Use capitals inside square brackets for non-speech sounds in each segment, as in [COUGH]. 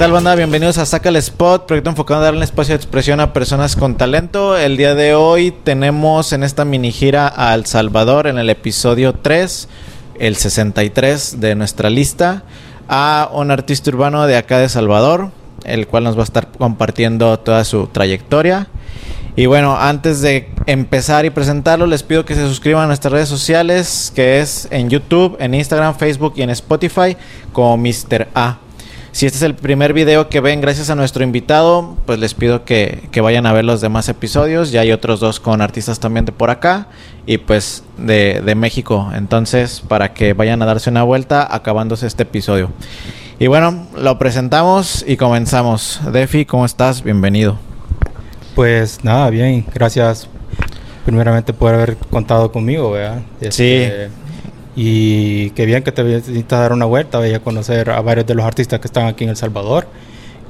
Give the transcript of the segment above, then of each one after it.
tal banda? Bienvenidos a Saca el Spot, proyecto enfocado en darle espacio de expresión a personas con talento. El día de hoy tenemos en esta mini gira a El Salvador en el episodio 3, el 63 de nuestra lista, a un artista urbano de acá de Salvador, el cual nos va a estar compartiendo toda su trayectoria. Y bueno, antes de empezar y presentarlo, les pido que se suscriban a nuestras redes sociales, que es en YouTube, en Instagram, Facebook y en Spotify, como Mr. A. Si este es el primer video que ven gracias a nuestro invitado, pues les pido que, que, vayan a ver los demás episodios. Ya hay otros dos con artistas también de por acá y pues de, de México. Entonces, para que vayan a darse una vuelta acabándose este episodio. Y bueno, lo presentamos y comenzamos. Defi, ¿cómo estás? Bienvenido. Pues nada, bien. Gracias primeramente por haber contado conmigo, ¿verdad? Este, sí. Y qué bien que te viniste a dar una vuelta, voy a conocer a varios de los artistas que están aquí en El Salvador.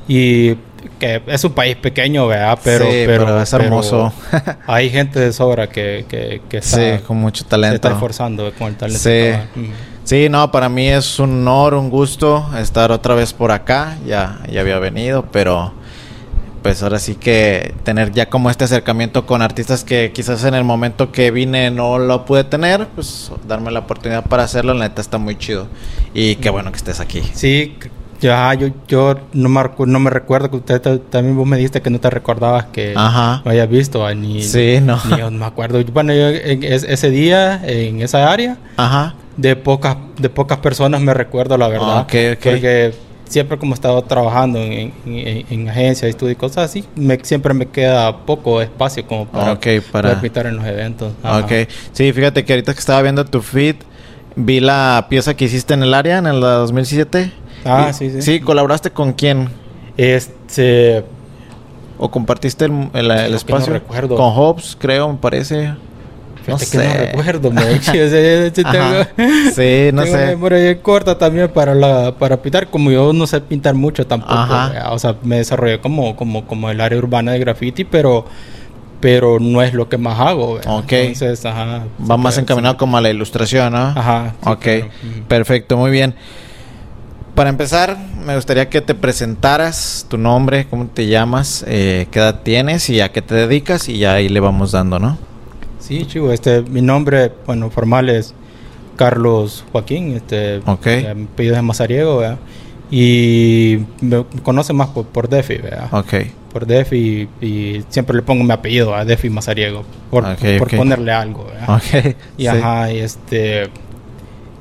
Y que es un país pequeño, ¿verdad? Pero, sí, pero, pero, es hermoso. Pero [LAUGHS] hay gente de sobra que, que, que está, sí, con mucho talento. Se está esforzando con el talento. Sí. Sí, no, para mí es un honor, un gusto estar otra vez por acá. Ya, ya había venido, pero pues ahora sí que tener ya como este acercamiento con artistas que quizás en el momento que vine no lo pude tener, pues darme la oportunidad para hacerlo, la neta está muy chido. Y qué bueno que estés aquí. Sí, ya yo, yo no, me, no me recuerdo que usted también vos me dijiste que no te recordabas que Ajá. lo había visto, ni, sí, no. ni yo no me acuerdo. Bueno, yo en ese día, en esa área, Ajá. de pocas, de pocas personas me recuerdo la verdad. Ah, okay, okay. Porque siempre como he estado trabajando en, en, en agencias, estudios y cosas así, me, siempre me queda poco espacio como para, okay, para... poder en los eventos. Ajá. Ok, sí, fíjate que ahorita que estaba viendo tu feed, vi la pieza que hiciste en el área, en el 2007. Ah, y, sí, sí. Sí, ¿colaboraste con quién? Este... ¿O compartiste el, el, el espacio? No recuerdo. Con Hobbs, creo, me parece. No sé. que no recuerdo, me [LAUGHS] tengo, Sí, no tengo sé. memoria corta también para la para pintar, como yo no sé pintar mucho tampoco, o sea, me desarrollé como como como el área urbana de graffiti, pero pero no es lo que más hago. ¿verdad? Ok. Entonces, ajá. Va más encaminado sí. como a la ilustración, ¿no? Ajá. Sí, ok, claro. perfecto, muy bien. Para empezar, me gustaría que te presentaras tu nombre, cómo te llamas, eh, qué edad tienes y a qué te dedicas y ya ahí le vamos dando, ¿no? Sí, chivo, este, mi nombre, bueno, formal es Carlos Joaquín, este, okay. mi apellido es Mazariego, ¿verdad? Y me conoce más por, por Defi, ¿verdad? Ok. Por Defi y, y, siempre le pongo mi apellido a Defi Mazariego, por, okay, por okay. ponerle algo, ¿verdad? Y sí. ajá, y este,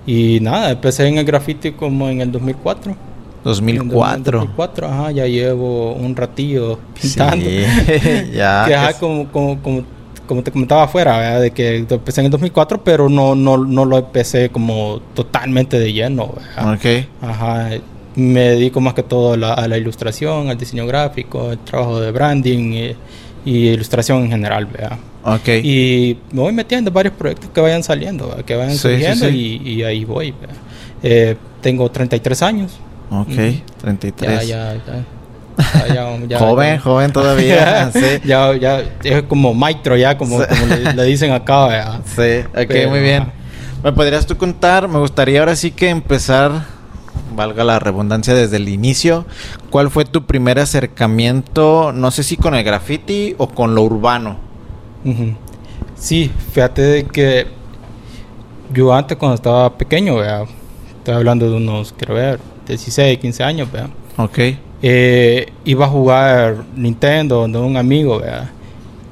y nada, empecé en el graffiti como en el 2004. 2004. En 2004, ajá, ya llevo un ratillo pintando. Sí, [LAUGHS] ya. que ajá, como, como, como como te comentaba afuera, ¿verdad? de que empecé en el 2004, pero no, no, no lo empecé como totalmente de lleno. ¿verdad? Ok. Ajá. Me dedico más que todo a la, a la ilustración, al diseño gráfico, el trabajo de branding y, y, ilustración en general. ¿verdad? Ok. Y me voy metiendo en varios proyectos que vayan saliendo, ¿verdad? que vayan Sí, surgiendo sí, sí. Y, y ahí voy. Eh, tengo 33 años. Ok, 33. Ya, ya, ya. Ya, ya, joven, ya. joven todavía. [LAUGHS] sí. ya, ya es como maestro, ya como, Sí. como le, le dicen acá. ¿verdad? Sí, ok, Pero, muy bien. ¿Me podrías tú contar? Me gustaría ahora sí que empezar, valga la redundancia, desde el inicio. ¿Cuál fue tu primer acercamiento, no sé si con el graffiti o con lo urbano? Sí, fíjate de que yo antes cuando estaba pequeño, ¿verdad? estoy hablando de unos, quiero ver, 16, 15 años, ¿verdad? Ok, Eh, iba a jugar Nintendo donde un amigo, ¿verdad?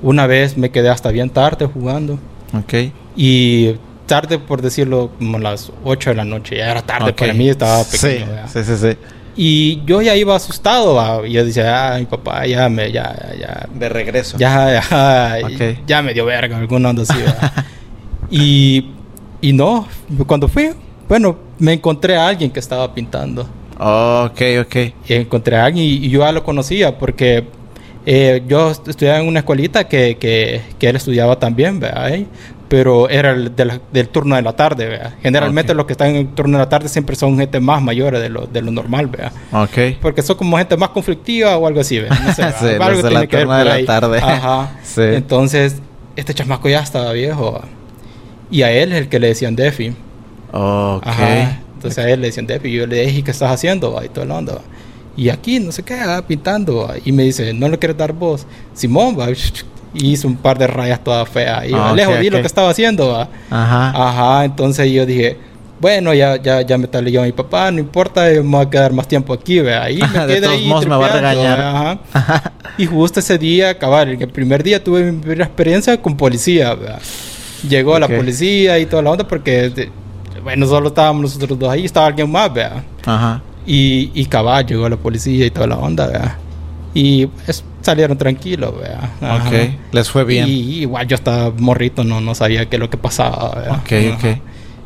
Una vez me quedé hasta bien tarde jugando ok. y tarde por decirlo como las 8 de la noche, ya era tarde ok. para mí, estaba pequeño, Sí, sí, sí, sí. Y yo ya iba asustado, ¿va? y yo decía, ah, mi papá ya me, ya, ya, De regreso. ya, ya, Ok. ya me dio verga, alguna onda así, y, y no, cuando fui, bueno, me encontré a alguien que estaba pintando. Ok, ok. Y encontré a alguien y, y yo ya lo conocía porque eh, yo est- estudiaba en una escuelita que, que, que él estudiaba también, ¿verdad? ¿Eh? Pero era el de la- del turno de la tarde, ¿verdad? Generalmente Ok. los que están en el turno de la tarde siempre son gente más mayores de lo, de lo normal, ¿verdad? Ok. Porque son como gente más conflictiva o algo así, ¿verdad? No sé, [LAUGHS] Sí, ¿verdad? de la tiene que ver de la ahí. tarde. Ajá. [LAUGHS] Sí. Entonces, este chamaco ya estaba viejo. Y a él es el que le decían Defi. Ok. Ajá. Entonces a él le decían Defi. Y yo le dije, ¿qué estás haciendo? va? Y todo el mundo. y aquí, no sé qué, ah, pintando. Y me dice, ¿no le quieres dar voz? Simón, va. [LAUGHS] Y hizo un par de rayas todas feas. Y Ah, lejos ok, vi lo que estaba haciendo, va. Ajá. Ajá, entonces yo dije, bueno, ya, ya, ya me a mi papá, no importa, me voy a quedar más tiempo aquí, vea. Ahí [LAUGHS] me De todos ahí modos me va a regañar. Ajá. Ajá. [LAUGHS] Y justo ese día, cabal, el primer día tuve mi primera experiencia con policía, vea. Llegó Ok. la policía y toda la onda porque, bueno, solo estábamos nosotros dos ahí, estaba alguien más, vea. Ajá. Y, y cabal, llegó la policía y toda la onda, vea. Y pues, salieron tranquilos, vea. Ajá. Ok. Les fue bien. Y igual yo estaba morrito, no, no sabía qué es lo que pasaba, vea. Ok, ok. Ajá.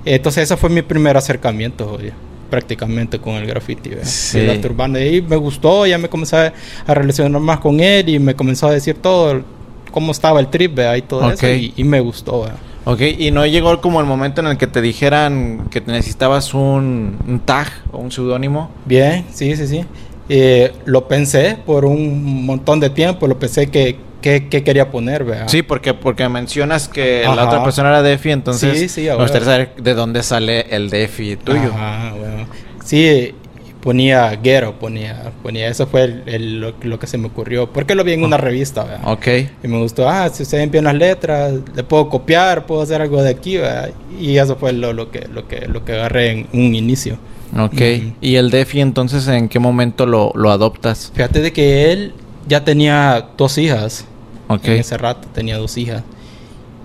Entonces ese fue mi primer acercamiento, oye, prácticamente con el graffiti. Sí. El arte urbano. Y me gustó, ya me comencé a, relacionar más con él y me comenzó a decir todo, cómo estaba el trip, vea, y todo Ok. eso. Y, y me gustó, vea. Ok, y no llegó como el momento en el que te dijeran que necesitabas un, un tag o un seudónimo. Bien, sí, sí, sí. Eh, lo pensé por un montón de tiempo, lo pensé que, que, que quería poner, vea. Sí, porque, porque mencionas que la Ajá. otra persona era Defi, entonces Sí, sí, me gustaría saber de dónde sale el Defi tuyo. Ajá, bueno. Sí, ponía Ghetto, ponía, ponía, eso fue el- el- lo, lo que se me ocurrió, porque lo vi en una revista, vea. Ok, Y me gustó, ah, si ven bien las letras, le puedo copiar, puedo hacer algo de aquí, vea. Y eso fue lo, lo, que, lo, que, lo que agarré en un inicio. ok. ¿Y el Defi entonces en qué momento lo, lo adoptas? Fíjate de que él ya tenía dos hijas. Ok, En ese rato tenía dos hijas.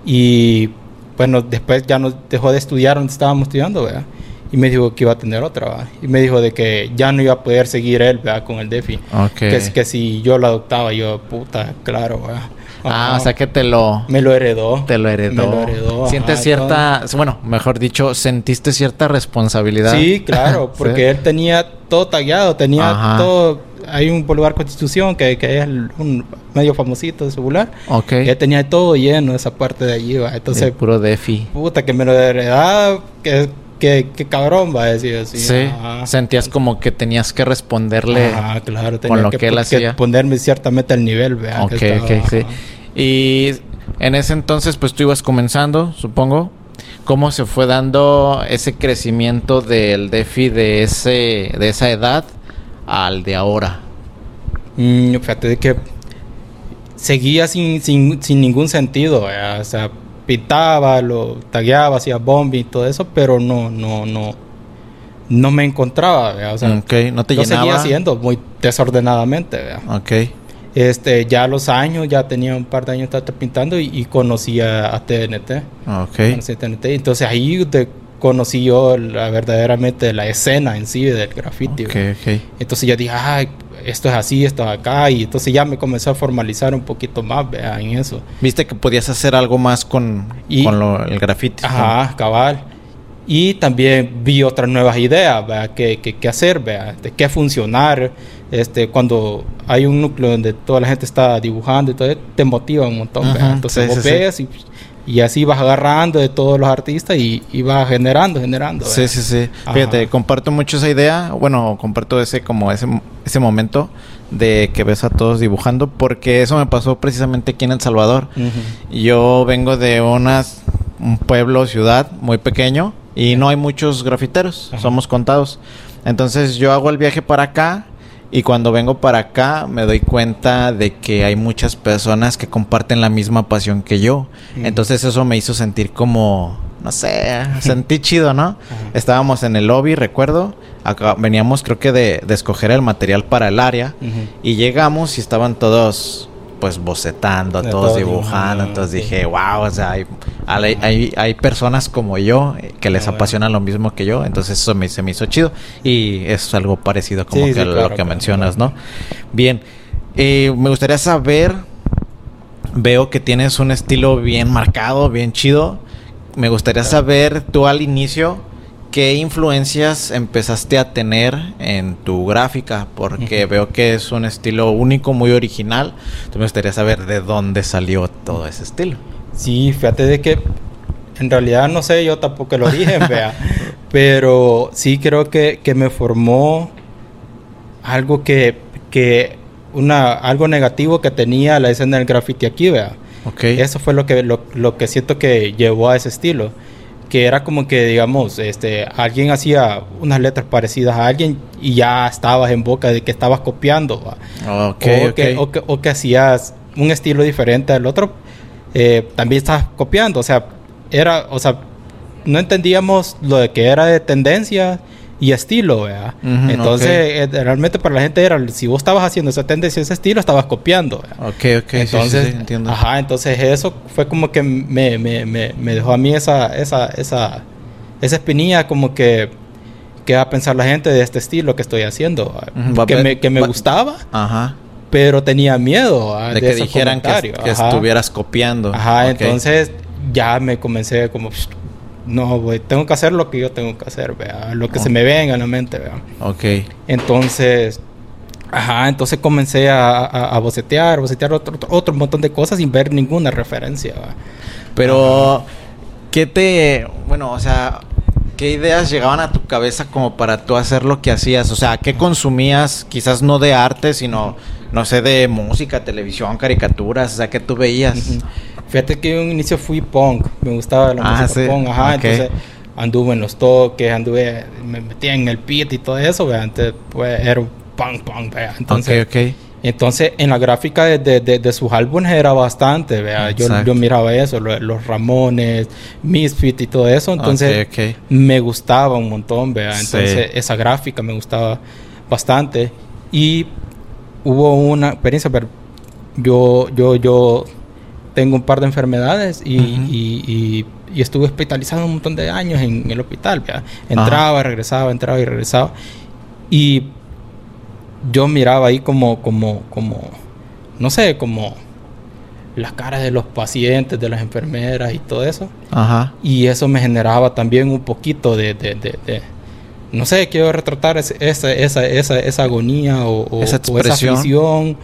Y bueno, después ya nos dejó de estudiar donde estábamos estudiando, ¿verdad? Y me dijo que iba a tener otra, ¿verdad? Y me dijo de que ya no iba a poder seguir él, ¿verdad? Con el DEFI. Que, que si yo lo adoptaba, yo, puta, claro, ¿verdad? Ah, o sea que te lo, Me lo heredó. te lo heredó. Me lo heredó. Sientes ajá, cierta, bueno, mejor dicho, sentiste cierta responsabilidad. Sí, claro, [LAUGHS] Sí. porque él tenía todo tagueado, tenía Ajá. todo. Hay un Boulevard Constitución que, que es el- un medio famosito de celular. Ok. Él tenía todo lleno esa parte de allí, ¿va? Entonces, De puro Defi. puta, que me lo heredaba, que, que, que cabrón, va a decir así. Sí, Ajá. sentías como que tenías que responderle. Ajá, claro, con lo que, que él que hacía. ponerme ciertamente al nivel, vea. Ok, que estaba, ok, sí. ajá. Y en ese entonces, pues tú ibas comenzando, supongo. ¿Cómo se fue dando ese crecimiento del DeFi de ese de esa edad al de ahora? Mm, fíjate de que seguía sin, sin, sin ningún sentido, vea, o sea, pintaba, lo tagueaba, hacía bombi y todo eso, pero no, no, no, no me encontraba, vea, o sea, no te lo llenaba. seguía haciendo muy desordenadamente, vea. Ok, Este, ya los años, ya tenía un par de años estaba pintando y, y conocí a, TNT. ok. Conocí a TNT. Entonces ahí de- conocí yo la, verdaderamente la escena en sí del graffiti. Ok, ¿verdad? ok. Entonces ya dije, ay, esto es así, esto es acá. Y entonces ya me comenzó a formalizar un poquito más ¿verdad? en eso. Viste que podías hacer algo más con, Y- con lo- el graffiti. Ajá, cabal. Y también vi otras nuevas ideas, ¿verdad? ¿Qué, qué, qué hacer, ¿verdad? De qué funcionar. Este, cuando hay un núcleo donde toda la gente está dibujando y todo, te motiva un montón. Ajá, Entonces sí, vos sí, sí. ves y, y así vas agarrando de todos los artistas y, y vas generando, generando. Sí, ¿verdad? sí, sí. Ajá. Fíjate, comparto mucho esa idea. Bueno, comparto ese como ese, ese momento de que ves a todos dibujando, porque eso me pasó precisamente aquí en El Salvador. Yo vengo de unas, un pueblo, ciudad muy pequeño y no hay muchos grafiteros, Ajá. somos contados. Entonces yo hago el viaje para acá y cuando vengo para acá me doy cuenta de que hay muchas personas que comparten la misma pasión que yo. Entonces eso me hizo sentir como, no sé, [LAUGHS] sentí chido, ¿no? Estábamos en el lobby, recuerdo. Acá veníamos creo que de, de escoger el material para el área. Y llegamos y estaban todos pues bocetando, De todos todo dibujando. dibujando, Entonces dije, wow, o sea, hay, hay, hay- hay personas como yo eh, que les Ah, apasiona lo mismo que yo. Entonces eso me, se me hizo chido. Y es algo parecido como Sí, que sí, lo claro, que claro. mencionas, ¿no? Bien, eh, me gustaría saber, veo que tienes un estilo bien marcado, bien chido. Me gustaría saber tú al inicio qué influencias empezaste a tener en tu gráfica, porque Ujú. veo que es un estilo único, muy original. Entonces me gustaría saber de dónde salió todo ese estilo. Sí, fíjate de que en realidad no sé yo tampoco el [LAUGHS] origen, vea. Pero sí creo que, que me formó algo que, que una, algo negativo que tenía la escena del graffiti aquí, vea. Ok. Eso fue lo que, lo, lo que siento que llevó a ese estilo. Que era como que, digamos, este, alguien hacía unas letras parecidas a alguien y ya estabas en boca de que estabas copiando. Okay, o, Que, o, que, o, que, hacías un estilo diferente al otro, eh, también estabas copiando. O sea, era, o sea, no entendíamos lo de que era de tendencia y estilo, ¿verdad? Entonces, eh, realmente para la gente era, si vos estabas haciendo esa tendencia, ese estilo, estabas copiando. ¿verdad? Ok, ok, entonces, sí, sí, entiendo. Ajá, entonces eso fue como que me, me, me, me dejó a mí esa, esa, esa, esa espinilla como que que va a pensar la gente de este estilo que estoy haciendo, que, me, que me gustaba, Ajá. pero tenía miedo de, de, que dijeran que, que estuvieras copiando. Ajá, okay. entonces ya me comencé como no, güey, tengo que hacer lo que yo tengo que hacer, vea, lo que se me venga en la mente, vea. Ok. Entonces, ajá, entonces comencé a, a, a bocetear, bocetear otro, otro, montón de cosas sin ver ninguna referencia, vea. Pero. ¿qué te, bueno, o sea, qué ideas llegaban a tu cabeza como para tú hacer lo que hacías? O sea, ¿qué consumías? Quizás no de arte, sino, no sé, de música, televisión, caricaturas, o sea, ¿qué tú veías? Uh -huh. Fíjate que yo en un inicio fui punk, me gustaba la ah, música sí. punk, ajá, okay. entonces anduve en los toques, anduve, me metía en el pit y todo eso, ¿vea? antes pues era punk, punk, ¿vea? entonces, okay, okay. entonces en la gráfica de, de, de, de, sus álbumes era bastante, ¿vea? Yo, yo miraba eso, los, los Ramones, Misfit y todo eso, entonces me gustaba un montón, ¿vea? entonces sí. esa gráfica me gustaba bastante y hubo una experiencia, pero yo, yo, yo tengo un par de enfermedades y, uh -huh. y, y, y, estuve hospitalizado un montón de años en, en el hospital. ¿verdad? Entraba, Ajá. regresaba, entraba y regresaba. Y yo miraba ahí como, como, como, no sé, como las caras de los pacientes, de las enfermeras y todo eso. Ajá. Y eso me generaba también un poquito de, de, de, de no sé, quiero retratar esa, esa, esa, esa agonía o, o, esa, o esa aflicción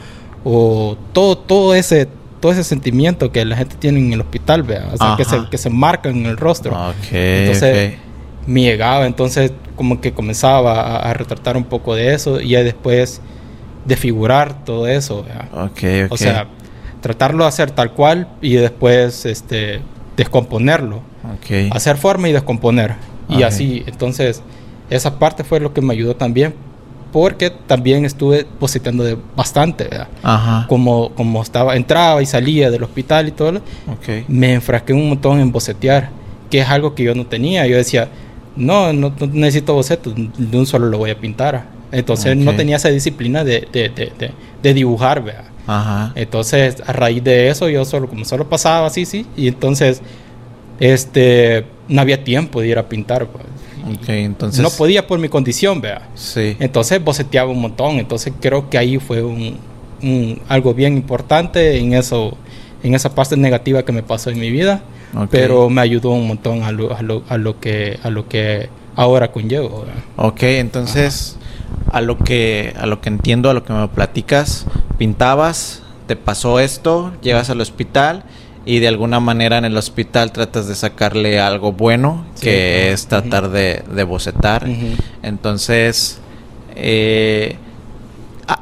o todo, todo ese todo ese sentimiento que la gente tiene en el hospital, vea, o sea, que se, que se marca en el rostro. Okay, entonces, okay. me llegaba, entonces como que comenzaba a, a, retratar un poco de eso y después desfigurar todo eso, vea. Okay, O sea, tratarlo de hacer tal cual y después este descomponerlo. Hacer forma y descomponer. Y así, entonces, esa parte fue lo que me ayudó también porque también estuve boceteando de bastante, ¿verdad? Ajá. Como, como estaba, entraba y salía del hospital y todo, okay. me enfrasqué un montón en bocetear, que es algo que yo no tenía. Yo decía, no, no, no necesito bocetos, de un solo lo voy a pintar. Entonces okay. no tenía esa disciplina de, de, de, de, de dibujar, ¿verdad? Ajá. Entonces, a raíz de eso, yo solo, como solo pasaba así, sí, y entonces, este, no había tiempo de ir a pintar, pues. Okay, entonces... No podía por mi condición, vea. Sí. Entonces boceteaba un montón. Entonces creo que ahí fue un, un, algo bien importante en eso, en esa parte negativa que me pasó en mi vida. Okay. Pero me ayudó un montón a lo, a lo, a lo, que, a lo que ahora conllevo. ¿verdad? Ok, entonces a lo que a lo que entiendo, a lo que me platicas, pintabas, te pasó esto, llegas al hospital y de alguna manera en el hospital tratas de sacarle algo bueno, sí, que es tratar uh -huh. de, de, bocetar. Uh -huh. Entonces, eh,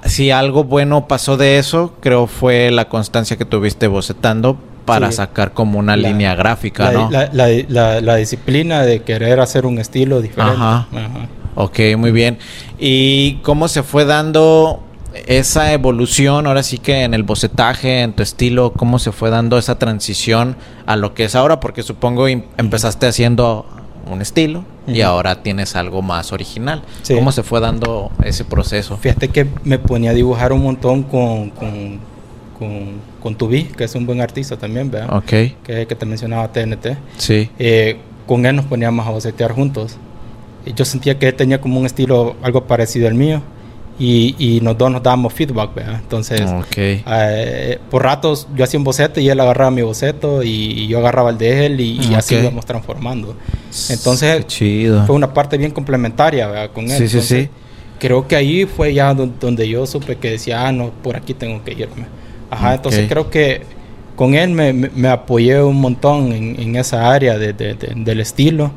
si algo bueno pasó de eso, creo fue la constancia que tuviste bocetando para sí. sacar como una la, línea gráfica, la, ¿no? La, la, disciplina de querer hacer un estilo diferente. Ajá. Ajá. Ok, muy bien. ¿Y cómo se fue dando esa evolución, ahora sí que en el bocetaje, en tu estilo, cómo se fue dando esa transición a lo que es ahora, porque supongo empezaste haciendo un estilo uh -huh. y ahora tienes algo más original. Sí. ¿Cómo se fue dando ese proceso? Fíjate que me ponía a dibujar un montón con, con, con, con Tubi, que es un buen artista también, ¿verdad? Ok. Que que te mencionaba TNT. Sí. Eh, con él nos poníamos a bocetear juntos. Yo sentía que él tenía como un estilo algo parecido al mío y, y nos dos nos dábamos feedback, ¿verdad? Entonces, okay. eh, por ratos yo hacía un boceto y él agarraba mi boceto y, y yo agarraba el de él y, y okay. así íbamos transformando. Entonces, fue una parte bien complementaria, ¿verdad? Con él. Sí, Entonces, sí, sí. Creo que ahí fue ya donde yo supe que decía, ah, no, por aquí tengo que irme. Ajá, okay. entonces creo que con él me, me, apoyé un montón en, en esa área de, de, de, del estilo.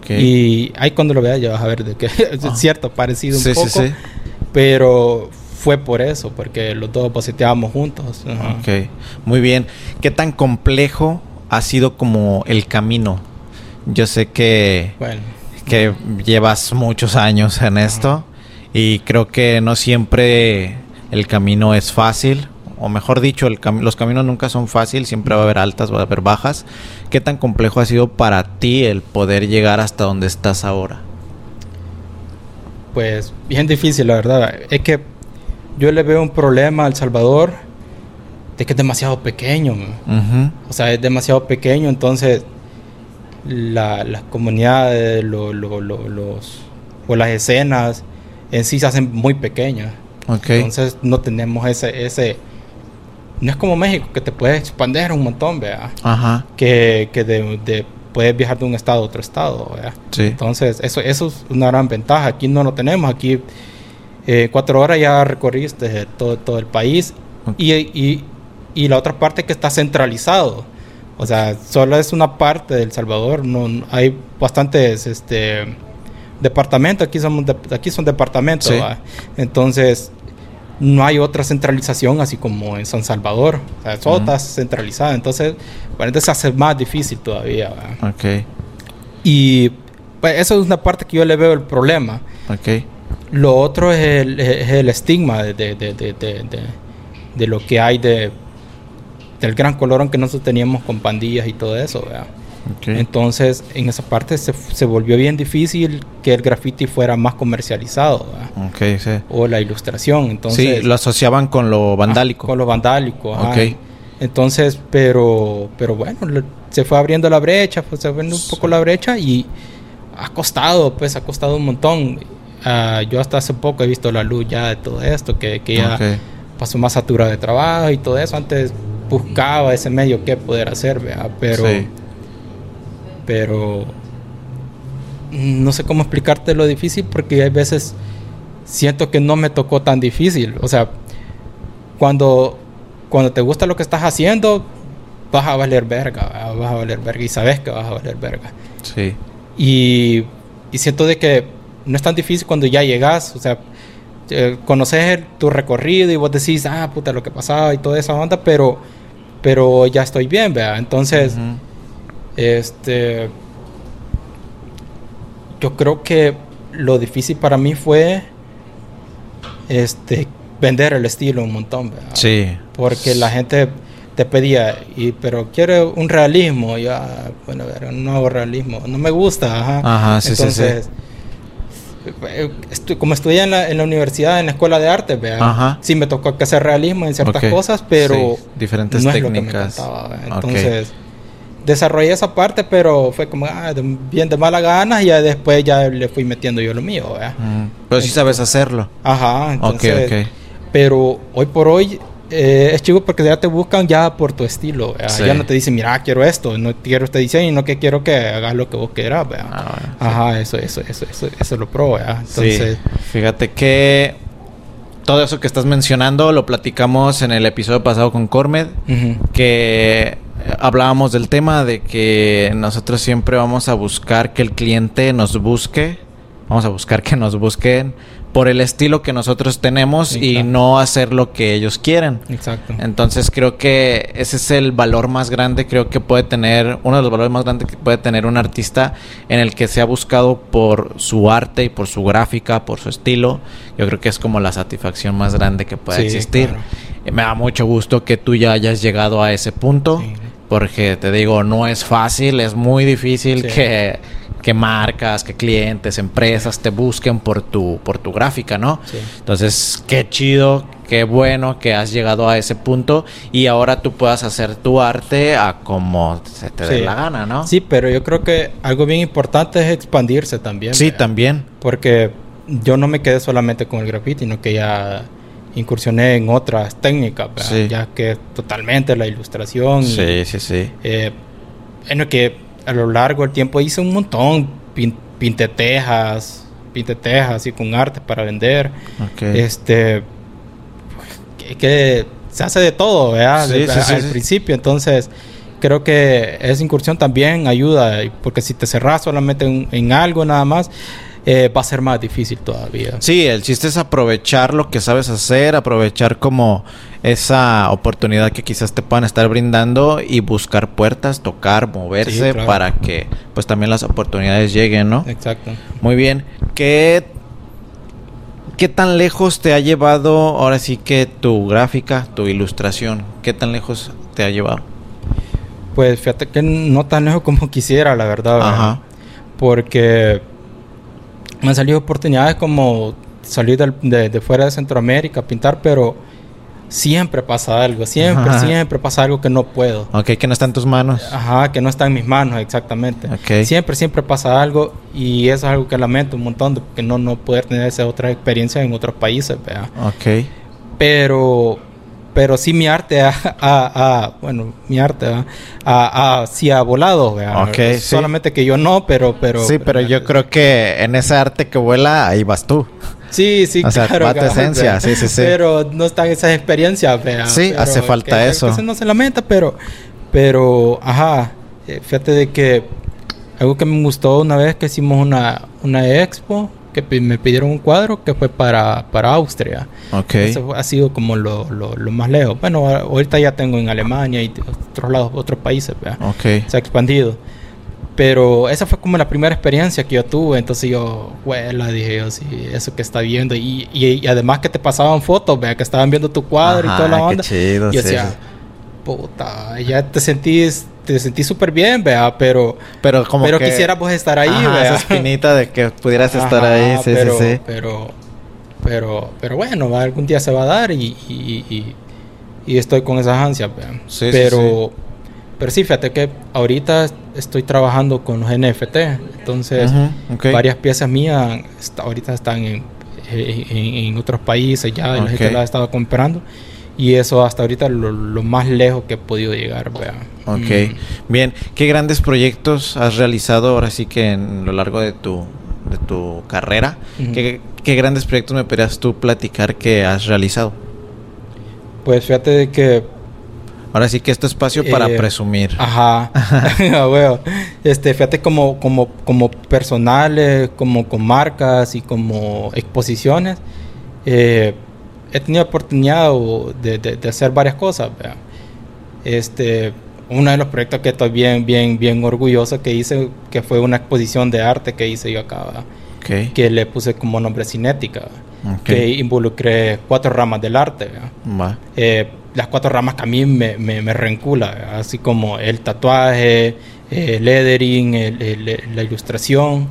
Okay. Y ahí cuando lo veas ya vas a ver de que [LAUGHS] es ah. cierto, parecido un sí, poco. Sí, sí. Pero fue por eso, porque los dos poseteábamos juntos. Ajá. Ok, muy bien. ¿Qué tan complejo ha sido como el camino? Yo sé que, Bueno, que llevas muchos años en esto y creo que no siempre el camino es fácil. O mejor dicho, el los caminos nunca son fáciles, siempre va a haber altas, va a haber bajas. ¿Qué tan complejo ha sido para ti el poder llegar hasta donde estás ahora? Pues bien difícil, la verdad. Es que yo le veo un problema a El Salvador de que es demasiado pequeño. O sea, es demasiado pequeño, entonces la- las comunidades, lo- lo- lo- los, o las escenas en sí se hacen muy pequeñas. Entonces no tenemos ese, ese... No es como México, que te puedes expandir un montón, vea. Ajá. Que, que de, de- puedes viajar de un estado a otro estado. Sí. Entonces, eso, eso es una gran ventaja. Aquí no lo tenemos. Aquí, eh, cuatro horas ya recorriste todo, todo el país. Y, y, y la otra parte que está centralizado. O sea, solo es una parte del Salvador. No, hay bastantes este, departamentos. Aquí, somos de- aquí son departamentos. Entonces, no hay otra centralización así como en San Salvador. O sea, todo está centralizado. Entonces, bueno, se hace más difícil todavía. Ok. Y pues, eso es una parte que yo le veo el problema. Ok. Lo otro es el, es el estigma de, de, de, de, lo que hay de del gran colorón que nosotros teníamos con pandillas y todo eso. ¿verdad? Entonces, en esa parte se, se volvió bien difícil que el graffiti fuera más comercializado. O la ilustración. Entonces, sí, lo asociaban con lo vandálico. Ah, Con lo vandálico. ajá. Entonces, pero, pero bueno, se fue abriendo la brecha, pues se abriendo un poco la brecha y ha costado, pues ha costado un montón. Ah, yo hasta hace poco he visto la luz ya de todo esto, que, que ya pasó más saturado de trabajo y todo eso. Antes buscaba ese medio que poder hacer, ¿verdad? pero, Sí. Pero no sé cómo explicarte lo difícil porque hay veces siento que no me tocó tan difícil. O sea, cuando, cuando te gusta lo que estás haciendo, vas a valer verga, vas a valer verga y sabes que vas a valer verga. Sí. Y, y siento de que no es tan difícil cuando ya llegas, o sea, eh, conoces tu recorrido y vos decís, ah, puta, lo que pasaba y toda esa onda, pero, pero ya estoy bien, ¿verdad? Entonces. Este, yo creo que lo difícil para mí fue, este, vender el estilo un montón, ¿verdad? Sí. Porque la gente te pedía, y, pero quiere un realismo. Y yo, ah, bueno, no hago realismo. No me gusta. Ajá, Ajá, sí, sí, sí. Entonces, estu- como estudié en la, en la universidad, en la escuela de arte, ¿vea? Ajá. sí me tocó que hacer realismo en ciertas cosas, pero Sí, diferentes no es lo que me técnicas. Ok. Desarrollé esa parte, pero fue como ah, de- bien de mala gana y ya después ya le fui metiendo yo lo mío. Mm. Pero sí sabes hacerlo. Ajá, entonces, ok. pero hoy por hoy eh, es chivo porque ya te buscan ya por tu estilo. Sí. Ya no te dicen, mira, quiero esto, no quiero este diseño, no que quiero que hagas lo que vos quieras. Ah, bueno, sí. Ajá, eso, eso, eso, eso, eso lo pro. Entonces, sí. Fíjate que todo eso que estás mencionando lo platicamos en el episodio pasado con Cormed, que hablábamos del tema de que nosotros siempre vamos a buscar que el cliente nos busque, vamos a buscar que nos busquen por el estilo que nosotros tenemos Sí, y claro. no hacer lo que ellos quieren. exacto. Entonces creo que ese es el valor más grande, creo que puede tener, uno de los valores más grandes que puede tener un artista en el que se ha buscado por su arte y por su gráfica, por su estilo. Yo creo que es como la satisfacción más grande que puede Sí, existir. claro. Me da mucho gusto que tú ya hayas llegado a ese punto, Sí. Porque te digo, no es fácil, es muy difícil Sí. que, que marcas, que clientes, empresas te busquen por tu, por tu gráfica, ¿no? Sí. Entonces, qué chido, qué bueno que has llegado a ese punto y ahora tú puedas hacer tu arte a como se te dé la gana, ¿no? Sí, pero yo creo que algo bien importante es expandirse también. Sí, también. Porque yo no me quedé solamente con el graffiti, sino que ya incursioné en otras técnicas, ya que totalmente la ilustración. y, Sí, sí, sí. eh, en lo que a lo largo del tiempo hice un montón, pin- pinté tejas, pinté tejas así con arte para vender. Ok. Este, que, que se hace de todo, ¿verdad? Sí, De- sí, sí, al principio, entonces creo que esa incursión también ayuda, y porque si te cerras solamente en, en algo nada más, eh, va a ser más difícil todavía. Sí, el chiste es aprovechar lo que sabes hacer, aprovechar como esa oportunidad que quizás te puedan estar brindando y buscar puertas, tocar, moverse Sí, claro. para que pues también las oportunidades lleguen, ¿no? Exacto. Muy bien. ¿Qué, ¿Qué tan lejos te ha llevado ahora sí que tu gráfica, tu ilustración? ¿Qué tan lejos te ha llevado? Pues fíjate que no tan lejos como quisiera, la verdad. ¿verdad? Ajá. Porque me han salido oportunidades como salir del- de, de fuera de Centroamérica a pintar, pero siempre pasa algo, siempre, Ajá. siempre pasa algo que no puedo. Ok, que no está en tus manos. Ajá, que no está en mis manos, exactamente. Ok. Siempre, siempre pasa algo y eso es algo que lamento un montón, de que no, no poder tener esa otra experiencia en otros países, ¿verdad? Ok. Pero, pero sí mi arte ha, ha- ha- bueno, mi arte ha, sí ha volado. Solamente que yo no, pero, pero. sí, pero yo creo que en ese arte que vuela, ahí vas tú. Sí, sí, O sea, claro. esencia, sí, sí, sí. Pero no están esas experiencias, ¿verdad? Sí, Pero hace falta que- eso. no se lamenta, pero, pero, ajá, eh, fíjate de que algo que me gustó una vez que hicimos una, una expo, que me pidieron un cuadro que fue para, para Austria. Ok. Eso ha sido como lo, lo, lo más lejos. Bueno, ahorita ya tengo en Alemania y otros lados, otros países, ¿verdad? Ok. se ha expandido. Pero esa fue como la primera experiencia que yo tuve. Entonces yo, huela, dije yo, sí, eso que está viendo. Y, y, y además que te pasaban fotos, vea, que estaban viendo tu cuadro y toda la Ajá, qué onda. chido, yo sí, decía, puta, ya te sentís, te sentís súper bien, vea, pero, Pero como pero que... quisiera pues estar ahí, Ajá, vea. esa espinita de que pudieras [LAUGHS] estar ahí, sí, pero, sí, sí. Pero, pero, pero bueno, algún día se va a dar y, y, y- y estoy con esas ansias, vea. Sí, sí, pero, pero sí, fíjate que ahorita estoy trabajando con los NFT, entonces varias piezas mías ahorita están en, en, en otros países ya, y la gente las ha estado comprando. Y eso hasta ahorita lo, lo más lejos que he podido llegar, vea. Ok, Mm. bien. ¿Qué grandes proyectos has realizado ahora sí que en lo largo de tu, de tu carrera? ¿Qué, qué grandes proyectos me podrías tú platicar que has realizado? Pues fíjate de que Ahora sí que es tu espacio para Eh, presumir. Ajá, [LAUGHS] [LAUGHS] A huevo. Este, fíjate como, como, como personales, como con marcas y como exposiciones, eh, he tenido oportunidad de, de- de hacer varias cosas. ¿verdad? Este, uno de los proyectos que estoy bien, bien, bien orgulloso que hice, que fue una exposición de arte que hice yo acá, que le puse como nombre cinética, que involucré cuatro ramas del arte. eh, las cuatro ramas que a mí me, me, me rencula, así como el tatuaje, el lettering, el- el- la ilustración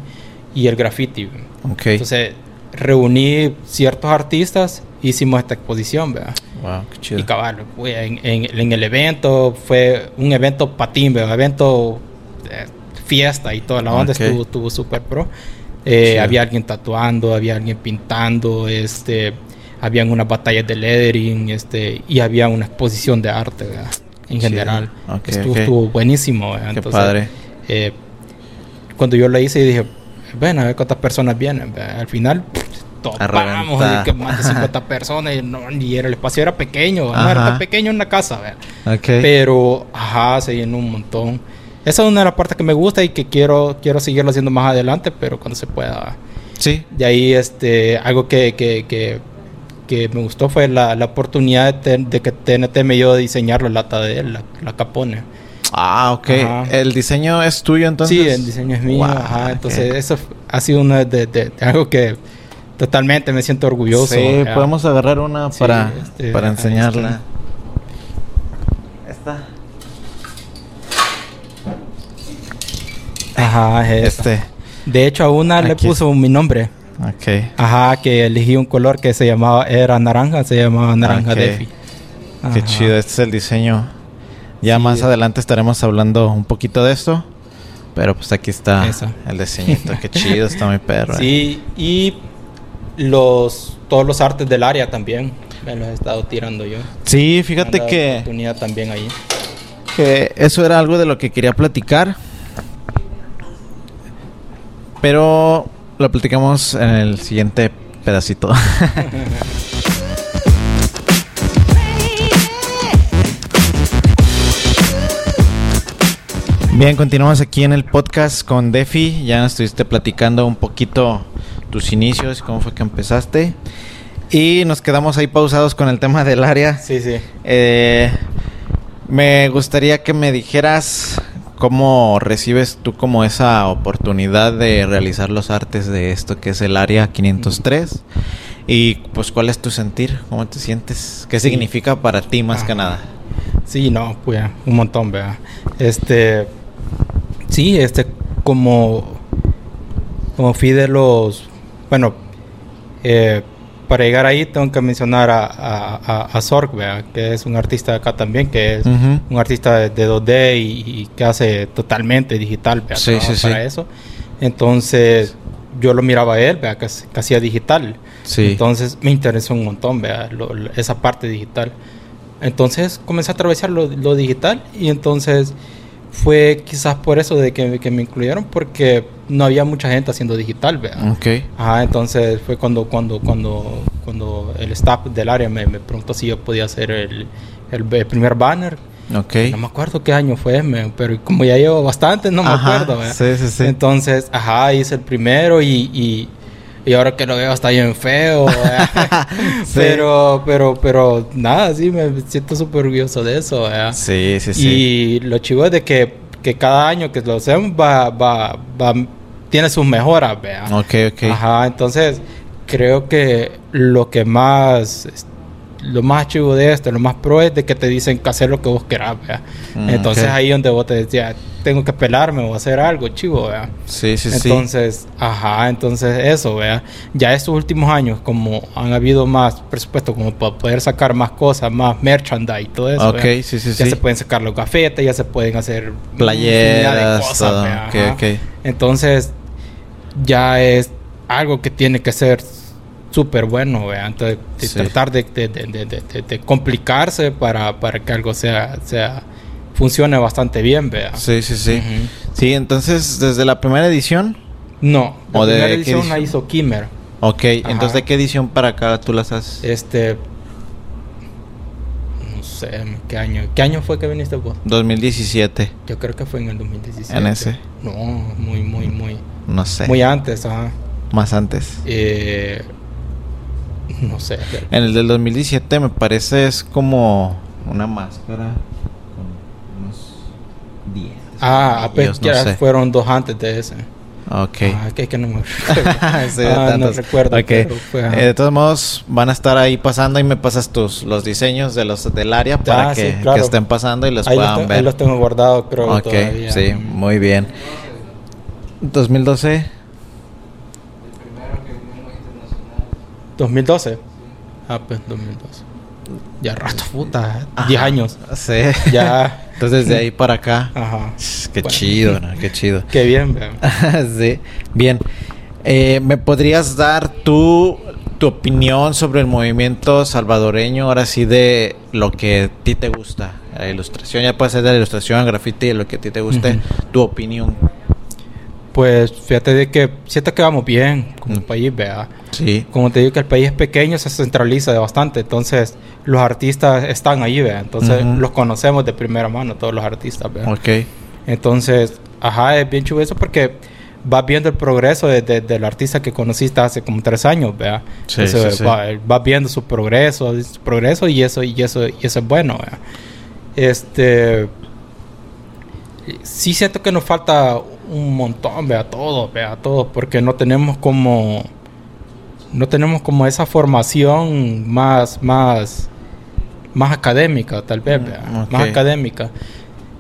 y el graffiti. Ok. Entonces reuní ciertos artistas, hicimos esta exposición, ¿verdad? wow, qué chido. Y cabal, en, en- en el evento fue un evento patín, ¿verdad? evento eh, fiesta y toda la onda, Ok. estuvo, estuvo súper pro. Eh, había alguien tatuando, había alguien pintando, este, habían unas batallas de lettering, este, y había una exposición de arte, ¿verdad? en Chido. general. Ok, estuvo, ok. estuvo buenísimo. ¿verdad? Qué Entonces, padre. eh, cuando yo lo hice, dije, bueno, a ver cuántas personas vienen. ¿verdad? Al final, topamos así que más de 50 [LAUGHS] personas y, no, y era, el espacio era pequeño, no era tan pequeño en una casa. ¿verdad? Ok. Pero, ajá, se llenó un montón. Esa es una de las partes que me gusta y que quiero, quiero seguirlo haciendo más adelante, pero cuando se pueda. sí. De ahí, este, algo que, que, que, que me gustó fue la, la oportunidad de, ten- de que TNT me dio a diseñar la lata de él, la, la capone. Ah, ok. Ajá. ¿El diseño es tuyo entonces? Sí, el diseño es mío. Wow, ajá, entonces, ok. eso ha sido una de, de- de algo que totalmente me siento orgulloso. Sí, ya. podemos agarrar una Sí, para, este, para enseñarla. Esta. Ajá, es. Este. De hecho, a una le Aquí. puso mi nombre. Ok. Ajá, que elegí un color que se llamaba, era naranja, se llamaba naranja Ok. Defi. Qué Ajá. chido, este es el diseño. Ya Sí. más adelante estaremos hablando un poquito de esto. Pero pues aquí está el diseñito. Qué chido, está muy perro. [LAUGHS] eh. Sí, y los todos los artes del área también me los he estado tirando yo. Sí, fíjate que, oportunidad también ahí. que eso era algo de lo que quería platicar. Pero lo platicamos en el siguiente pedacito. [LAUGHS] Bien, continuamos aquí en el podcast con Defi. Ya estuviste platicando un poquito tus inicios, cómo fue que empezaste. Y nos quedamos ahí pausados con el tema del área. Sí, sí. Eh, me gustaría que me dijeras cómo recibes tú como esa oportunidad de realizar los artes de esto que es el área 503 y pues cuál es tu sentir, cómo te sientes, qué significa para ti más que nada. Sí, no, pues un montón, vea. Este, sí, este, como, como fui de los, bueno, eh, para llegar ahí tengo que mencionar a, a, a, Zorg, que es un artista de acá también, que es un artista de, 2D y, que hace totalmente digital. Sí, sí, para eso. Entonces, yo lo miraba a él, ¿vea? Que, que hacía digital. Sí. Entonces, me interesó un montón, ¿vea? esa parte digital. Entonces, comencé a atravesar lo, lo digital y entonces fue quizás por eso de que, que, me incluyeron porque no había mucha gente haciendo digital, ¿verdad? Ok. Ajá, entonces fue cuando, cuando, cuando, cuando el staff del área me, me preguntó si yo podía hacer el, el, primer banner. Ok. No me acuerdo qué año fue, pero como ya llevo bastante, no me acuerdo, ¿verdad? Sí, sí, sí. Entonces, ajá, hice el primero y, y y ahora que lo veo está bien feo. [LAUGHS] Pero, pero, pero nada, sí, me siento súper orgulloso de eso. Sí, sí, sí. Y lo chivo es de que, que cada año que lo hacemos va, va, va, tiene sus mejoras, vea. Ok, ok. Ajá, entonces creo que lo que más lo más chivo de esto, lo más pro es de que te dicen que hacer lo que vos querás, ¿vea? Mm, entonces ahí donde vos te decías, tengo que pelarme o hacer algo chivo, ¿vea? Sí, sí, sí. Entonces, ajá, entonces eso, ¿vea? Ya estos últimos años, como han habido más presupuesto como para poder sacar más cosas, más merchandise y todo eso, Ok, sí, sí, ya se pueden sacar los gafetes, ya se pueden hacer playeras, de cosas, todo. Entonces, ya es algo que tiene que ser súper bueno, Entonces, tratar de, de, complicarse para, para, que algo sea, sea funcione bastante bien, vea. Sí, sí, sí. Sí, entonces, ¿desde la primera edición? No, la primera edición, la hizo Kimmer. Ok, entonces, ¿de qué edición para acá tú las haces? Este... No sé, ¿qué año? ¿Qué año fue que viniste vos? 2017. Yo creo que fue en el 2017. ¿En ese? No, muy, muy, muy... No sé. Muy antes, ajá. Más antes. Eh... [LAUGHS] No sé. En el del 2017 me parece es como una máscara con unos 10. Ah, apenas fueron dos antes de ese. Ok. Ah, que, que no me [LAUGHS] ah, no recuerdo. Okay. eh, de todos modos, van a estar ahí pasando y me pasas tus los diseños de los del área para ah, que, que, estén pasando y los puedan ver. Ahí los tengo guardados, creo. Ok, sí, muy bien. 2012. 2012. Ah, pues 2012. Ya rato, puta. 10 años. Sí. Ya. [LAUGHS] Entonces de ahí para acá. Ajá. Qué chido, ¿no? Qué chido. Qué bien, [LAUGHS] sí. Bien. Eh, ¿Me podrías dar tú tu opinión sobre el movimiento salvadoreño, ahora sí, de lo que a ti te gusta? La ilustración, ya puede ser de la ilustración, grafiti, lo que a ti te guste, tu opinión. Pues fíjate de que siento que vamos bien como país, vea. Sí. Como te digo que el país es pequeño, se centraliza de bastante, entonces los artistas están ahí, vea. Entonces los conocemos de primera mano, todos los artistas, vea. Ok. Entonces, ajá, es bien chulo eso porque vas viendo el progreso desde de, del artista que conociste hace como tres años, vea. Sí, sí, sí. Vas viendo su progreso, su progreso y eso, y eso, y eso es bueno, vea. Este sí siento que nos falta un montón, vea todo, vea todo, porque no tenemos como no tenemos como esa formación más más más académica, tal vez, mm, más académica.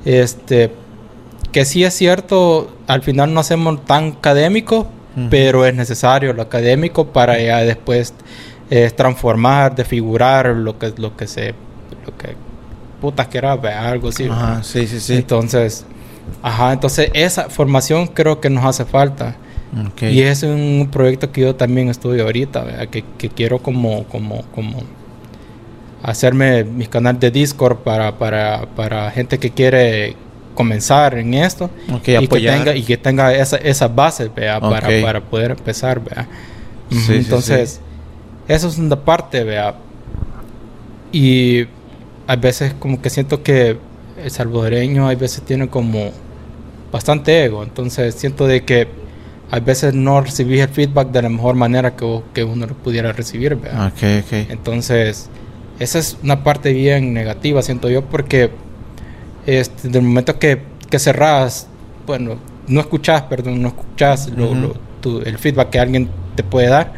Este que sí es cierto, al final no hacemos tan académico, pero es necesario lo académico para ya después eh, transformar, desfigurar lo que lo que se lo que putas que era, algo así. Ajá, sí, sí, sí. Entonces, Ajá, entonces esa formación creo que nos hace falta. Y es un proyecto que yo también estudio ahorita, que, que, quiero como, como, como hacerme mi canal de Discord para, para, para gente que quiere comenzar en esto y, que tenga, y que tenga esa, esa base para, para poder empezar. ¿vea? entonces, eso es una parte, vea. Y a veces como que siento que el salvadoreño a veces tiene como bastante ego, entonces siento de que a veces no recibís el feedback de la mejor manera que, que uno lo pudiera recibir. ¿verdad? Ok, ok. Entonces, esa es una parte bien negativa, siento yo, porque este, del momento que, que cerrás, bueno, no escuchás, perdón, no escuchás lo- Ujú. lo- tu- el feedback que alguien te puede dar,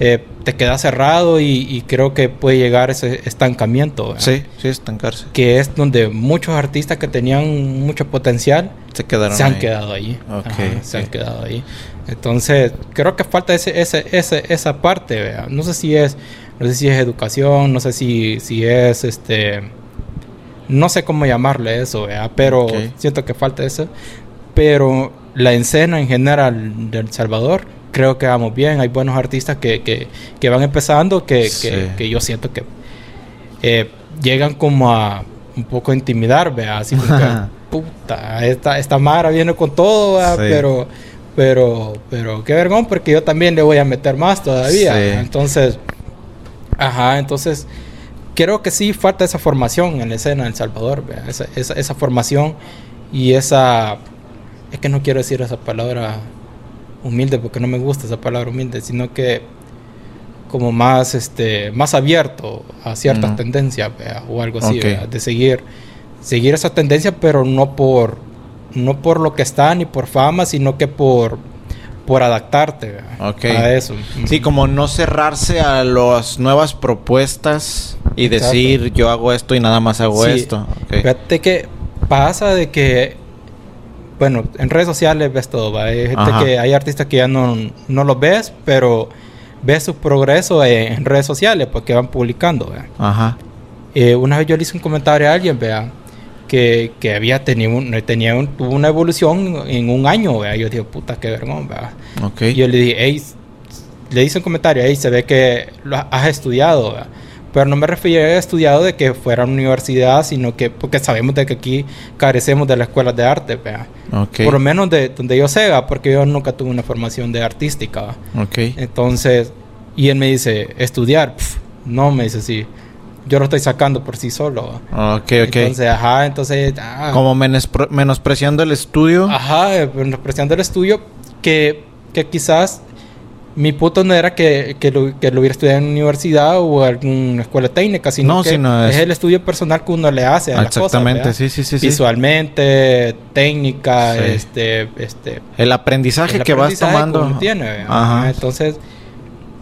eh, te quedas cerrado y, y creo que puede llegar ese estancamiento. ¿verdad? Sí, sí, estancarse. Que es donde muchos artistas que tenían mucho potencial Se quedaron se han ahí. quedado ahí. Ok, Ajá, se han quedado ahí. Entonces, creo que falta ese, ese, ese, esa parte, ¿vea? No sé si es, no sé si es educación, no sé si, si es este no sé cómo llamarle eso, ¿vea? pero siento que falta eso. Pero la escena en general de El Salvador, creo que vamos bien. Hay buenos artistas que, que, que van empezando, que, Sí. que, yo siento que eh, llegan como a un poco intimidar, ¿vea? Así [LAUGHS] puta, esta, esta Mara viene con todo, pero, pero, pero qué vergón, porque yo también le voy a meter más todavía. Entonces, ajá, entonces creo que sí falta esa formación en la escena de El Salvador, ¿vea? Esa, esa, esa formación y esa, es que no quiero decir esa palabra humilde porque no me gusta esa palabra humilde, sino que como más este más abierto a ciertas Ujú. tendencias ¿vea? o algo así Ok. ¿vea? de seguir seguir esas tendencias pero no por no por lo que está ni por fama sino que por por adaptarte ¿vea? Ok. a eso Sí, como no cerrarse a las nuevas propuestas y Exacto. decir yo hago esto y nada más hago Sí. esto. Ok. Fíjate que pasa de que, bueno, en redes sociales ves todo, ¿va? Hay, gente que, hay artistas que ya no, no los ves, pero ves su progreso en, en redes sociales porque van publicando, ¿va? Ajá. Eh, una vez yo le hice un comentario a alguien, vea, que, que había tenido, un- tenía un- tuvo una evolución en un año, vea. Yo dije, puta, qué vergón, vea. Ok. Y yo le dije, hey, le hice un comentario, hey, se ve que lo has estudiado. Pero no me refería a estudiado de que fuera una universidad, sino que, porque sabemos de que aquí carecemos de las escuelas de arte. Ok. por lo menos de donde yo sé, porque yo nunca tuve una formación de artística. Entonces, y él me dice, estudiar, no, me dice, sí, yo lo estoy sacando por sí solo. Ok, ok. Entonces, ajá, entonces, ah, Como menospre- menospreciando el estudio. Ajá, eh, menospreciando el estudio, que, que quizás mi punto no era que, que, lo, que lo hubiera estudiado en una universidad o alguna escuela técnica, sino No, que sino es... es- el estudio personal que uno le hace a las cosas. Exactamente, sí, sí, sí. Visualmente, técnica, Sí. este, este, El aprendizaje el que vas aprendizaje tomando. que uno tiene. Ajá. Entonces,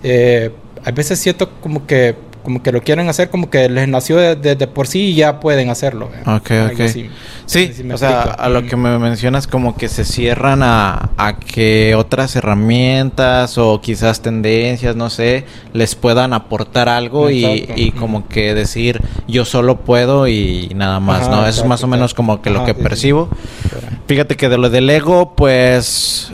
eh, a veces siento como que como que lo quieren hacer como que les nació de, de- de por sí y ya pueden hacerlo. Ok, ok. así. Sí, o sea, explico. a lo que me mencionas como que se cierran a, a que otras herramientas o quizás tendencias, no sé, les puedan aportar algo y, y como que decir yo solo puedo y nada más, Ajá, ¿no? Eso es más o menos como que lo que sí, percibo. Fíjate que de lo del ego, pues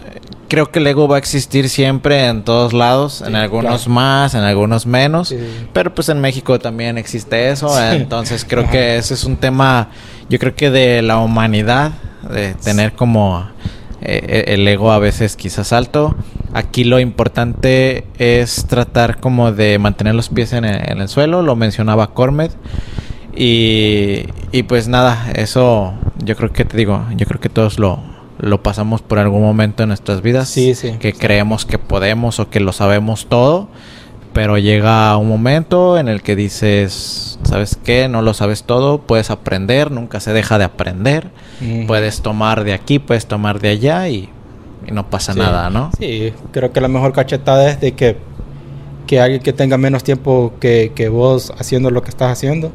creo que el ego va a existir siempre en todos lados, en algunos claro. más, en algunos menos. Sí. Pero pues en México también existe eso, Sí. entonces creo Ajá. que ese es un tema, yo creo que de la humanidad, de tener como eh, el ego a veces quizás alto. Aquí lo importante es tratar como de mantener los pies en el, en el suelo, lo mencionaba Cormed. Y, y pues nada, eso yo creo que te digo, yo creo que todos lo, lo pasamos por algún momento en nuestras vidas. Sí, sí. Que creemos que podemos o que lo sabemos todo. Pero llega un momento en el que dices, ¿sabes qué? No lo sabes todo, puedes aprender, nunca se deja de aprender. Puedes tomar de aquí, puedes tomar de allá y, y no pasa Sí. nada, ¿no? Sí, creo que la mejor cachetada es de que, que alguien que tenga menos tiempo que, que vos haciendo lo que estás haciendo,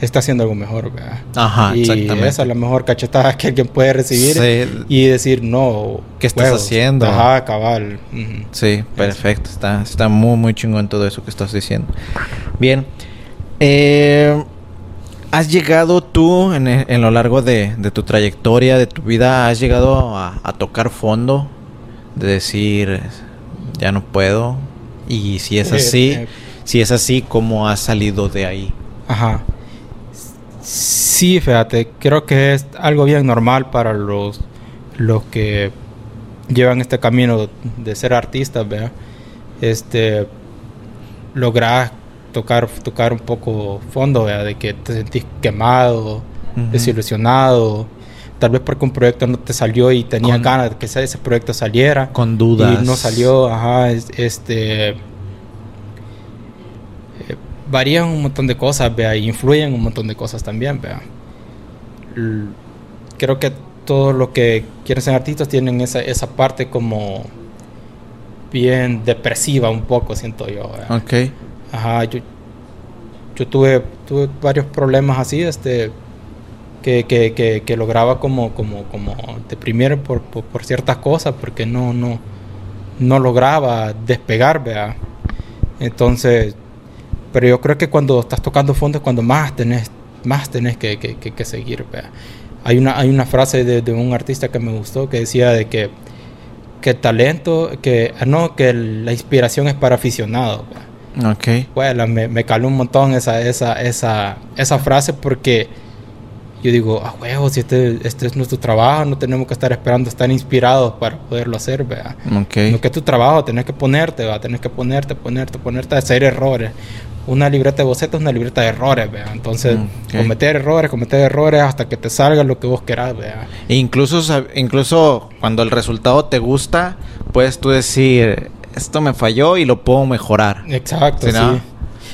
está haciendo algo mejor, ¿verdad? Ajá, y exactamente. esa es la mejor cachetada que alguien puede recibir Sí. y decir, no, ¿Qué estás haciendo? Ajá, cabal. Sí, perfecto. Está, está muy, muy chingón todo eso que estás diciendo. Bien. Eh, ¿Has llegado tú en, en lo largo de, de tu trayectoria, de tu vida, has llegado a, a tocar fondo? De decir, ya no puedo. Y si es Eh, así, eh. si es así, ¿cómo has salido de ahí? Ajá. Sí, fíjate, creo que es algo bien normal para los, los que llevan este camino de ser artistas, ¿verdad? Este, lograr tocar, tocar un poco fondo, ¿verdad? De que te sentís quemado, desilusionado, tal vez porque un proyecto no te salió y tenía Con- ganas de que ese, ese proyecto saliera Con dudas. y no salió, ajá, es- este varían un montón de cosas, vea, y influyen un montón de cosas también, vea. Creo que todos los que quieren ser artistas tienen esa, esa parte como bien depresiva un poco, siento yo. vea. Ok. Ajá, yo, yo tuve, tuve varios problemas así, este, que, que, que, que lograba como, como, como deprimir por, por, por ciertas cosas, porque no, no, no lograba despegar, vea. Entonces, pero yo creo que cuando estás tocando fondo es cuando más tenés, más tenés que, que, que, que seguir. Hay una, hay una frase de, de un artista que me gustó que decía de que, que el talento, que, ah, no, que la inspiración es para aficionados. Ok. Bueno, me, me caló un montón esa, esa, esa, esa frase porque yo digo, ah, huevo, si este, este es nuestro trabajo, no tenemos que estar esperando estar inspirados para poderlo hacer, vea. Ok. No que es tu trabajo, tenés que ponerte, va, tenés que ponerte, ponerte, ponerte a hacer errores. Una libreta de bocetos es una libreta de errores, vea. Entonces, Mm, cometer errores, cometer errores hasta que te salga lo que vos querás, vea. E incluso, incluso cuando el resultado te gusta, puedes tú decir, esto me falló y lo puedo mejorar. Exacto, Sí, sí. ¿no?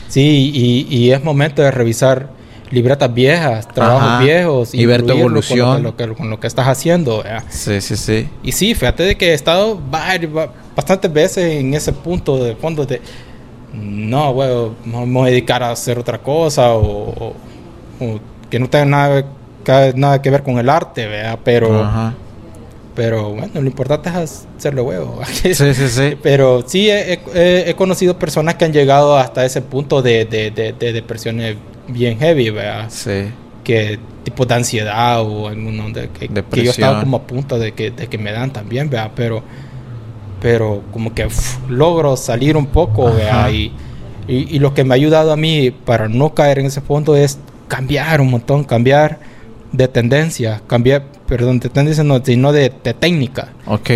Sí, y, y es momento de revisar libretas viejas, trabajos Ajá. viejos Y ver tu evolución. con lo, que, lo que- con lo que estás haciendo. Sí, sí, sí. Y sí, fíjate de que he estado bastantes veces en ese punto de fondo de no, huevo, me voy a dedicar a hacer otra cosa o, o- o que no tenga nada, que- nada que ver con el arte, ¿verdad? Pero, Ajá. pero bueno, lo importante es hacerle huevo. [LAUGHS] Sí, sí, sí. Pero sí he, he- he conocido personas que han llegado hasta ese punto de, de, de, de depresiones bien heavy, ¿verdad? Sí. Que tipo de ansiedad o alguno de que, que yo estaba como a punto de que, de que me dan también, ¿verdad? Pero, pero como que logro salir un poco. Y, y, y lo que me ha ayudado a mí para no caer en ese fondo es cambiar un montón, cambiar de tendencia, cambiar, perdón, de tendencia no, sino de, de técnica. Ok.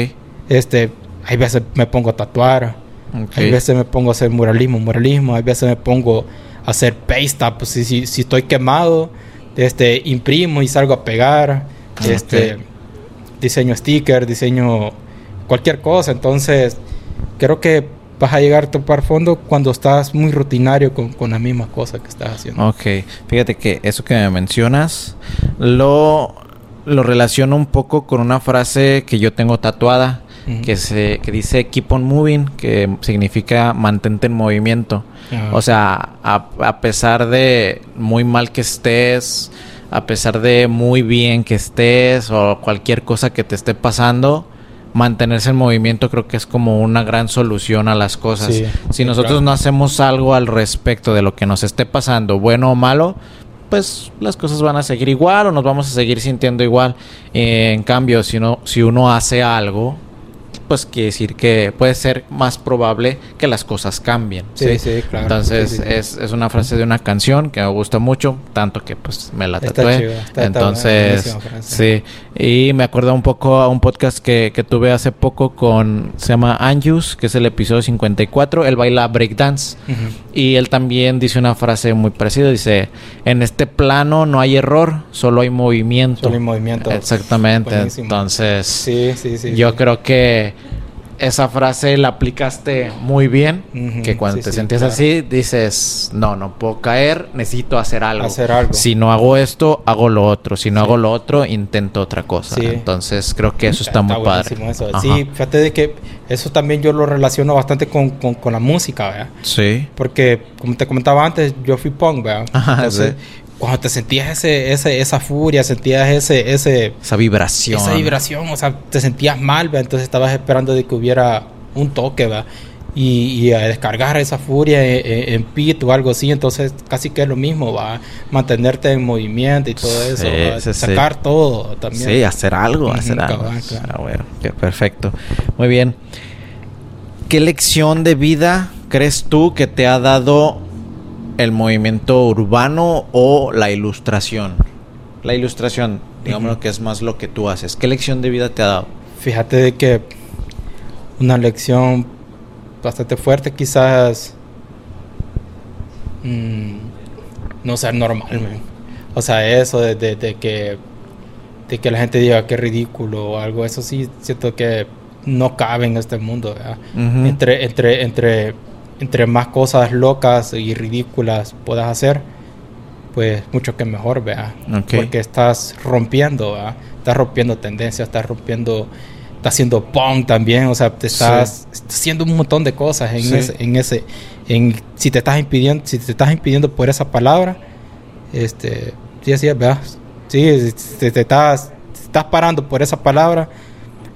Este, hay veces me pongo a tatuar, Ok. hay veces me pongo a hacer muralismo, muralismo, hay veces me pongo a hacer paste up, pues, si, si, si estoy quemado, este, imprimo y salgo a pegar, este, diseño sticker, diseño cualquier cosa, entonces creo que vas a llegar a topar fondo cuando estás muy rutinario con, con la misma cosa que estás haciendo. Ok, fíjate que eso que me mencionas lo, lo relaciono un poco con una frase que yo tengo tatuada que, se, que dice keep on moving, que significa mantente en movimiento. Ajá. O sea, a, a pesar de muy mal que estés, a pesar de muy bien que estés o cualquier cosa que te esté pasando, mantenerse en movimiento creo que es como una gran solución a las cosas. Sí, si nosotros claro. no hacemos algo al respecto de lo que nos esté pasando, bueno o malo, pues las cosas van a seguir igual o nos vamos a seguir sintiendo igual. Eh, en cambio, si, no, si uno hace algo, pues quiere decir que puede ser más probable que las cosas cambien. Sí, sí, claro. Entonces Sí, sí, sí. Es, es una frase de una canción que me gusta mucho, tanto que pues me la Está tatué. chido, está- está Entonces, sí. Y me acuerdo un poco a un podcast que, que tuve hace poco con, se llama Anjus, que es el episodio 54. Él baila breakdance. Ujú. Y él también dice una frase muy parecida. Dice, en este plano no hay error, solo hay movimiento. Solo hay movimiento. Exactamente. Buenísimo. Entonces, Sí, sí, sí. yo creo que esa frase la aplicaste muy bien. Que cuando sí, te sí, sientes claro. así, dices, no, no puedo caer, necesito hacer algo. Hacer algo. Si no hago esto, hago lo otro. Si no hago lo otro, intento otra cosa. Entonces, creo que eso está, muy padre. eso. Sí, fíjate de que eso también yo lo relaciono bastante con, con, con la música, ¿verdad? Sí. Porque, como te comentaba antes, yo fui punk, ¿verdad? Ajá, Entonces, cuando te sentías ese, ese, esa furia, sentías ese, ese, Esa vibración. esa vibración, o sea, te sentías mal, ¿verdad? Entonces estabas esperando de que hubiera un toque, ¿verdad? Y, y a descargar esa furia en, en, en pit o algo así, entonces casi que es lo mismo, va mantenerte en movimiento y todo eso, ¿va? sí, sí. sacar todo también. Sí, hacer algo, hacer algo. cabal, claro. Ah, bueno, perfecto. Muy bien. ¿Qué lección de vida crees tú que te ha dado el movimiento urbano o la ilustración? La ilustración, digamos Ujú. que es más lo que tú haces. ¿Qué lección de vida te ha dado? Fíjate de que una lección bastante fuerte quizás mm, no ser normal, man. O sea, eso de, de- de que de que la gente diga que ridículo o algo. Eso sí, siento que no cabe en este mundo. entre, entre, entre, entre más cosas locas y ridículas puedas hacer, pues mucho que mejor, vea. Porque estás rompiendo, estás rompiendo tendencias, estás rompiendo, estás haciendo punk también, o sea, te estás, haciendo un montón de cosas en ese, en ese, en si te estás impidiendo, si te estás impidiendo por esa palabra, este, sí, así es, vea. Sí, te estás, estás parando por esa palabra,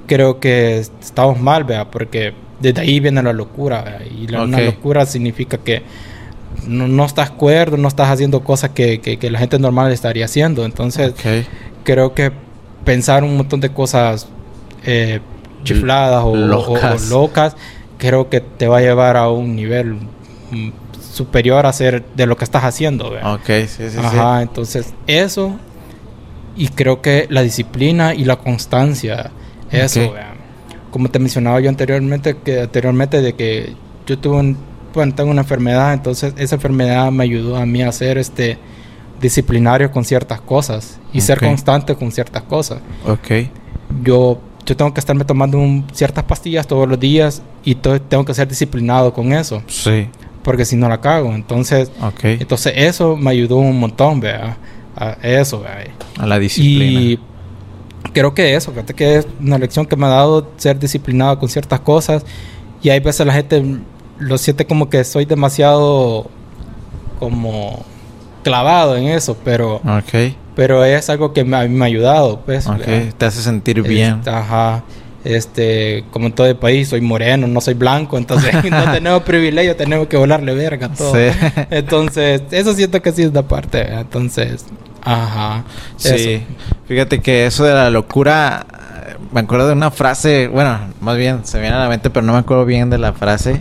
creo que estamos mal, vea, porque desde ahí viene la locura, y la, locura significa que no, estás cuerdo, no estás haciendo cosas que, la gente normal estaría haciendo. Entonces, creo que pensar un montón de cosas eh, chifladas o locas. creo que te va a llevar a un nivel mm, superior a ser de lo que estás haciendo. Ok, sí, sí, Ajá, entonces eso y creo que la disciplina y la constancia, eso, como te mencionaba yo anteriormente, que anteriormente de que yo tuve un, bueno, tengo una enfermedad, entonces esa enfermedad me ayudó a mí a ser este disciplinario con ciertas cosas y ser constante con ciertas cosas. Ok. Yo, yo tengo que estarme tomando ciertas pastillas todos los días y tengo que ser disciplinado con eso. Sí. Porque si no la cago, entonces, okay. entonces eso me ayudó un montón, vea, a eso, vea. A la disciplina. Y creo que eso, fíjate que es una lección que me ha dado ser disciplinado con ciertas cosas y hay veces la gente lo siente como que soy demasiado como clavado en eso, pero pero es algo que me, a mí me ha ayudado, pues. te hace sentir bien. Este, ajá. Este, como en todo el país, soy moreno, no soy blanco, entonces [LAUGHS] no tenemos privilegio, tenemos que volarle verga todo. Entonces, eso siento que sí es de parte. Entonces, ajá. Sí. Fíjate que eso de la locura, me acuerdo de una frase, bueno, más bien se viene a la mente, pero no me acuerdo bien de la frase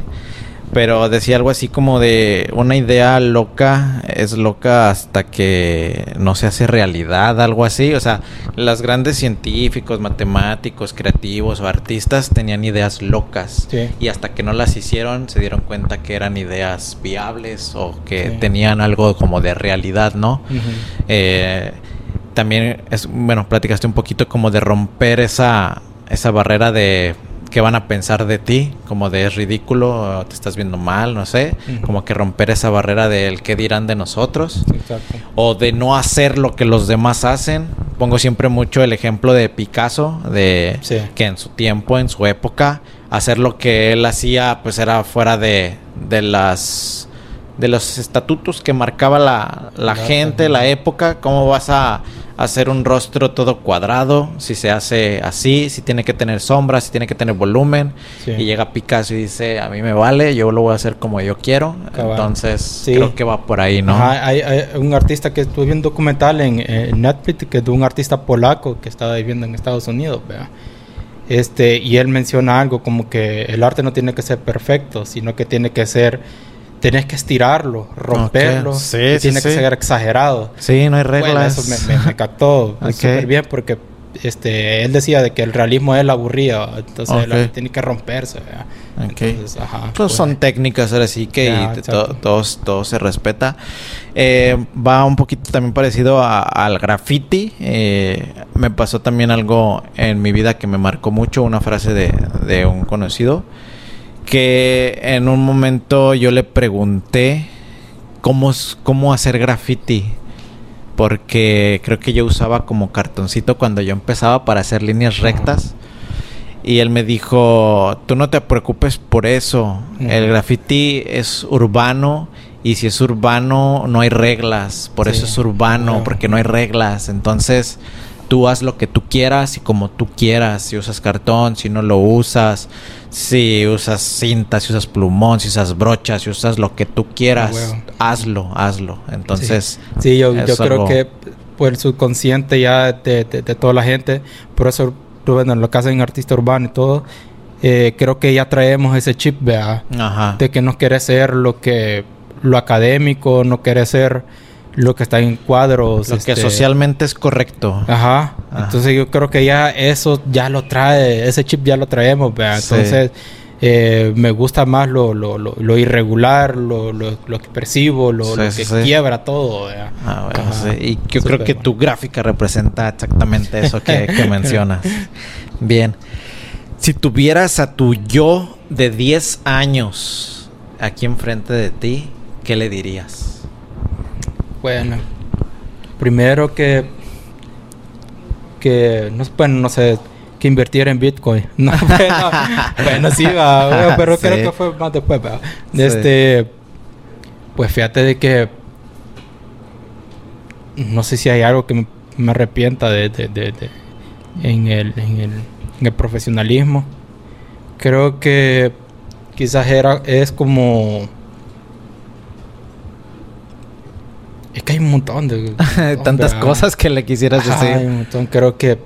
pero decía algo así como de una idea loca es loca hasta que no se hace realidad, algo así. O sea, los grandes científicos, matemáticos, creativos o artistas tenían ideas locas. Y hasta que no las hicieron se dieron cuenta que eran ideas viables o que tenían algo como de realidad, ¿no? Eh, también es, bueno, platicaste un poquito como de romper esa, esa barrera de qué van a pensar de ti, como de es ridículo, te estás viendo mal, no sé, como que romper esa barrera del qué dirán de nosotros, o de no hacer lo que los demás hacen. Pongo siempre mucho el ejemplo de Picasso, de que en su tiempo, en su época, hacer lo que él hacía, pues era fuera de, de las de los estatutos que marcaba la, la gente, la época, cómo vas a hacer un rostro todo cuadrado, si se hace así, si tiene que tener sombras, si tiene que tener volumen. Y llega Picasso y dice, a mí me vale, yo lo voy a hacer como yo quiero. Entonces, creo que va por ahí, ¿no? hay, un artista que estuve viendo un documental en, Netflix, que es de un artista polaco que estaba viviendo en Estados Unidos, Este, y él menciona algo como que el arte no tiene que ser perfecto, sino que tiene que ser Tienes que estirarlo, romperlo. tiene que ser exagerado. Sí, no hay reglas. eso me, me, captó [LAUGHS] súper bien porque este, él decía de que el realismo es el aburrido. Entonces tiene que romperse. Entonces, ajá, pues, son técnicas ahora sí que todo, se respeta. Eh, va un poquito también parecido al graffiti. Eh, me pasó también algo en mi vida que me marcó mucho, una frase de, de un conocido que en un momento yo le pregunté cómo, cómo hacer graffiti. Porque creo que yo usaba como cartoncito cuando yo empezaba para hacer líneas rectas. Y él me dijo, tú no te preocupes por eso. El graffiti es urbano y si es urbano no hay reglas. Por eso es urbano, porque no hay reglas. Entonces tú haz lo que tú quieras y como tú quieras. Si usas cartón, si no lo usas, si usas cinta, si usas plumón, si usas brochas, si usas lo que tú quieras, hazlo, hazlo. Entonces, sí, yo, creo que por el subconsciente ya de, toda la gente, por eso, bueno, lo que hacen artista urbano y todo, eh, creo que ya traemos ese chip, ¿vea? De que no quiere ser lo que lo académico, no quiere ser lo que está en cuadros. Lo que este, socialmente es correcto. Ajá. Entonces yo creo que ya eso ya lo trae, ese chip ya lo traemos. Entonces Eh, me gusta más lo, lo, lo, lo irregular, lo, lo, lo expresivo, lo, Sí, que sí. quiebra todo. ¿verdad? Ah, bueno. Y yo creo que tu gráfica representa exactamente eso que, que [LAUGHS] mencionas. Bien. Si tuvieras a tu yo de 10 años aquí enfrente de ti, ¿qué le dirías? Bueno, primero que que no, bueno, no sé que invirtiera en Bitcoin. [LAUGHS] No, bueno, bueno, sí, va, [LAUGHS] pero Sí. creo que fue más después. va. Sí. Este, pues fíjate de que no sé si hay algo que me, me arrepienta de, de- de- de- en, el, en, el, en el profesionalismo. Creo que quizás era es como es que hay un montón de [LAUGHS] Tantas Hombre, cosas que le quisieras Ajá, hay decir. un montón. Creo que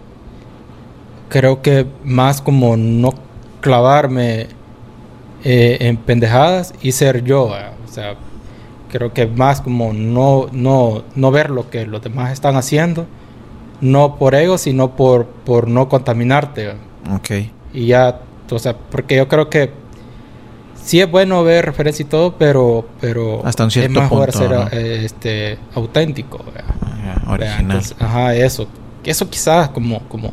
creo que más como no clavarme eh, en pendejadas y ser yo. eh, O sea, creo que más como no, no, no ver lo que los demás están haciendo, no por ego, sino por, por no contaminarte. eh. Ok. Y ya, o sea, porque yo creo que sí es bueno ver referencia y todo, pero, pero Hasta un cierto es mejor punto, ser ¿no? eh, este, auténtico. Ajá, Vea, Original. entonces, ajá, eso. Eso quizás como, como,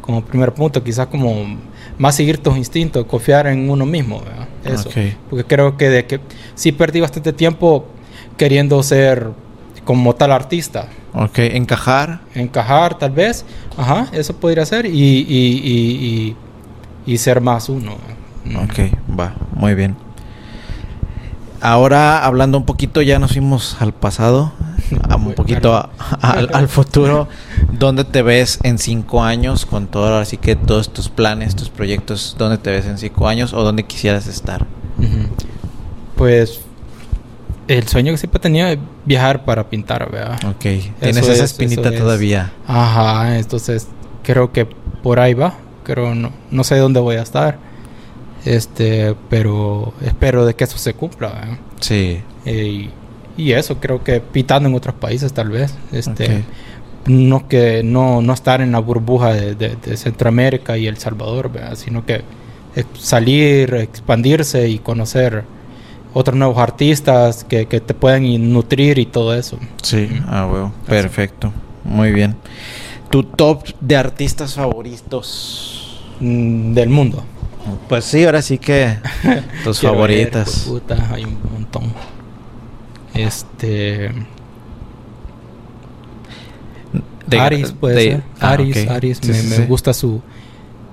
como primer punto, quizás como más seguir tus instintos, confiar en uno mismo. ¿verdad? Eso. Ok. Porque creo que de que sí perdí bastante tiempo queriendo ser como tal artista. Ok. Encajar. Encajar tal vez. Ajá, eso podría ser. Y, y, y, y, y ser más uno. ¿verdad? Ok, va, muy bien. Ahora, hablando un poquito, ya nos fuimos al pasado, a [LAUGHS] un poquito a- al, al futuro. ¿Dónde te ves en cinco años con todo, así que todos tus planes, tus proyectos? ¿Dónde te ves en cinco años o dónde quisieras estar? Pues el sueño que siempre tenía es viajar para pintar, ¿verdad? Ok, tienes Eso esa es, espinita es. todavía. Ajá, entonces creo que por ahí va. Creo no, no sé dónde voy a estar. Este, pero espero de que eso se cumpla. ¿verdad? Sí, Eh, y, y eso creo que pintando en otros países tal vez. Este, no que no, no estar en la burbuja de, de- de Centroamérica y El Salvador, ¿verdad? sino que salir, expandirse y conocer otros nuevos artistas que, que te puedan y nutrir y todo eso. sí, ah, huevo. Perfecto, muy bien. ¿Tu top de artistas favoritos? Mm, del mundo. Pues sí, ahora sí que [LAUGHS] tus ver, favoritas. pues, puta, hay un montón. Este. De- Aris puede de- ser. ah, Aris, ok. Aris, Sí, me, sí, me sí. gusta su.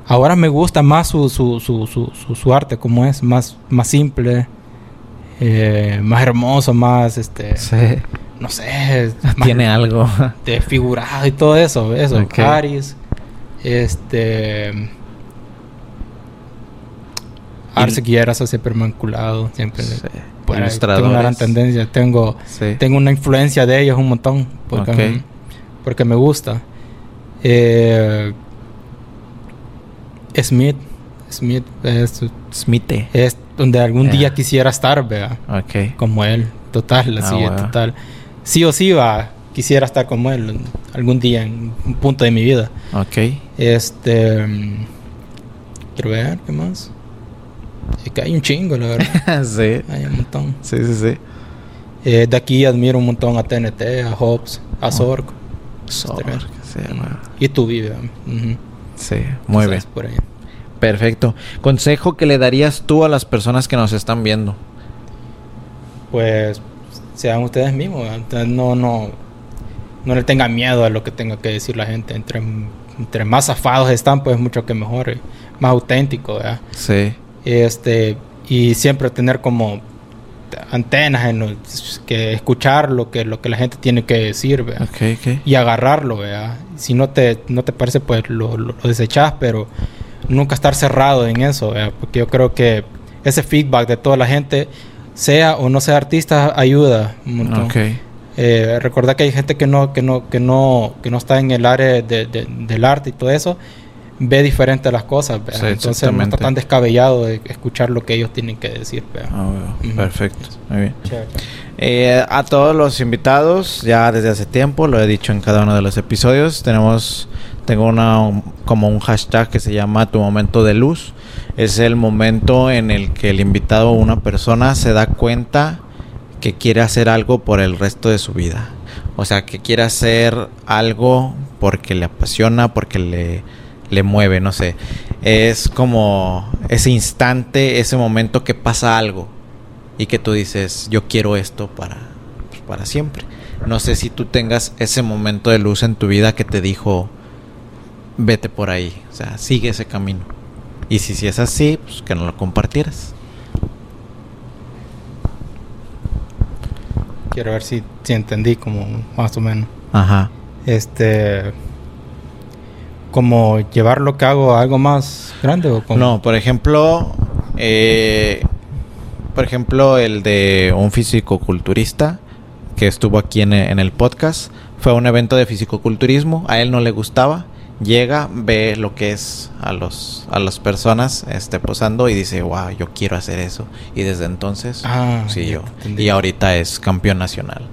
Ahora me gusta más su, su, su, su, su, arte, como es, más, más simple, eh, más hermoso, más este. Sí. No sé, [LAUGHS] más Tiene algo. [LAUGHS] desfigurado y todo eso. Eso, Ok. Aris. Este. Arce Guillerazo siempre me ha enculado, siempre. Sí. Tengo una gran tendencia, tengo, Sí. tengo una influencia de ellos un montón, porque, Ok. porque me gusta. Eh, Smith, Smith es, Smite. es donde algún día quisiera estar, vea, Ok. como él, total, Ah, así, total. Sí o sí va, quisiera estar como él algún día en un punto de mi vida. Ok. Este, mm, quiero ver, ¿qué más? Es que hay un chingo, la verdad. [LAUGHS] sí. hay un montón. Sí, sí, sí. Eh, de aquí admiro un montón a TNT, a Hobbs, a Zork. Sorg, sí. Y vida. Ujú. Sí, muy bien. Por ahí. Perfecto. Consejo que le darías tú a las personas que nos están viendo. Pues sean ustedes mismos. Entonces, no, no, no le tengan miedo a lo que tenga que decir la gente. Entre, entre más zafados están, pues mucho que mejor. Más auténtico, ¿verdad? Sí. Este, y siempre tener como antenas en los- que escuchar lo que, lo que la gente tiene que decir, y agarrarlo, ¿verdad? Si no te, no te parece, pues lo, lo, lo desechás, pero nunca estar cerrado en eso, ¿verdad? Porque yo creo que ese feedback de toda la gente, sea o no sea artista, ayuda un montón. Eh, recordar que hay gente que no, que no, que no, que no está en el área de- de- del arte y todo eso, ve diferente las cosas, Entonces no está tan descabellado de escuchar lo que ellos tienen que decir. Ah. Perfecto. Muy bien. Eh, a todos los invitados, ya desde hace tiempo, lo he dicho en cada uno de los episodios, tenemos tengo una como un hashtag que se llama tu momento de luz. Es el momento en el que el invitado o una persona se da cuenta que quiere hacer algo por el resto de su vida. O sea, que quiere hacer algo porque le apasiona, porque le, le mueve, no sé. Es como ese instante, ese momento que pasa algo y que tú dices, yo quiero esto para, para siempre. No sé si tú tengas ese momento de luz en tu vida que te dijo, vete por ahí, o sea, sigue ese camino. Y si, si es así, pues que no lo compartieras. Quiero ver si, si entendí como más o menos. Ajá. Este... Como llevar lo que hago a algo más grande o como... No, por ejemplo, eh, por ejemplo, el de un físico-culturista que estuvo aquí en, en el podcast. Fue un evento de fisicoculturismo, a él no le gustaba llega, ve lo que es a los a las personas este posando y dice, "Wow, yo quiero hacer eso." Y desde entonces Ah, sí yo entendí. y ahorita es campeón nacional.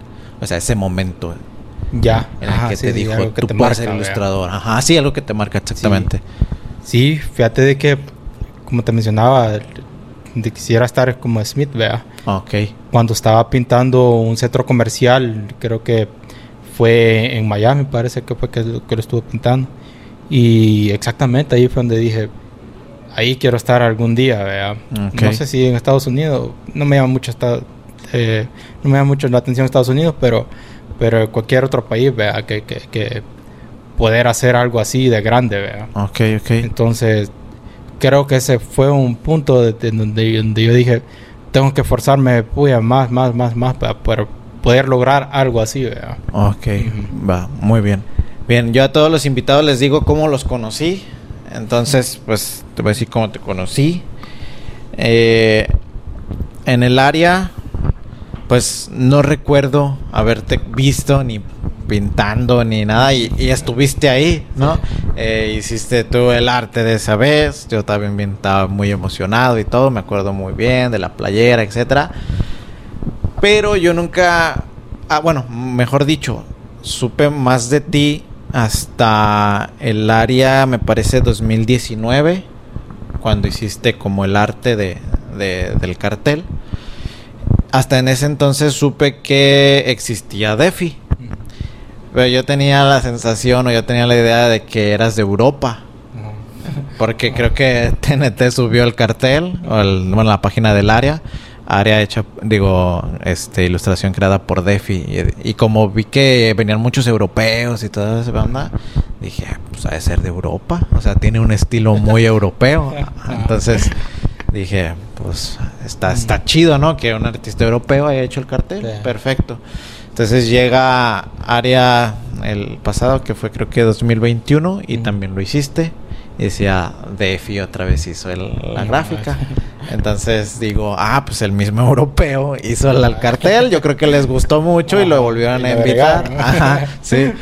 O sea, ese momento Ya. en el Ajá, que sí, te sí, dijo, algo que "Tú te marca, ilustrador." Ajá, sí, algo que te marca exactamente. Sí, fíjate de que, como te mencionaba, de quisiera estar como Smith, vea. Ok. Cuando estaba pintando un centro comercial, creo que fue en Miami, parece que fue que, lo- que lo estuve pintando. Y exactamente ahí fue donde dije, ahí quiero estar algún día, vea. No sé si en Estados Unidos, no me llama mucho, esta- eh, no me llama mucho la atención Estados Unidos, pero, pero cualquier otro país, vea, que, que, que poder hacer algo así de grande, vea. Ok, ok. Entonces, creo que ese fue un punto de, de donde, donde yo dije, tengo que esforzarme puya, más, más, más, más para, para poder lograr algo así, ¿verdad? Ok, va, muy bien. Bien, yo a todos los invitados les digo cómo los conocí. Entonces, pues te voy a decir cómo te conocí. Eh, en el área, pues no recuerdo haberte visto ni pintando ni nada y, estuviste ahí, ¿no? Eh, hiciste tú el arte de esa vez, yo también estaba muy emocionado y todo, me acuerdo muy bien de la playera, etcétera. Pero yo nunca, ah, bueno, mejor dicho, supe más de ti hasta el área, me parece 2019, cuando hiciste como el arte de- del cartel. Hasta en ese entonces supe que existía Defi. Pero yo tenía la sensación o yo tenía la idea de que eras de Europa. Porque creo que TNT subió el cartel, o el- bueno, la página del área, área hecha, digo, este, ilustración creada por Defi. Y, y como vi que venían muchos europeos y toda esa banda, dije, pues ha de ser de Europa. O sea, tiene un estilo muy [LAUGHS] europeo. Entonces dije, pues está, está chido, ¿no? Que un artista europeo haya hecho el cartel. Sí. Perfecto. Entonces llega área el pasado, que fue creo que 2021, y Ujú. también lo hiciste. Y decía, Defi otra vez hizo el- la gráfica. es- [LAUGHS] Entonces digo, ah, pues el mismo europeo hizo el, el cartel. Yo creo que les gustó mucho y lo volvieron y a invitar. Ajá, [LAUGHS] sí.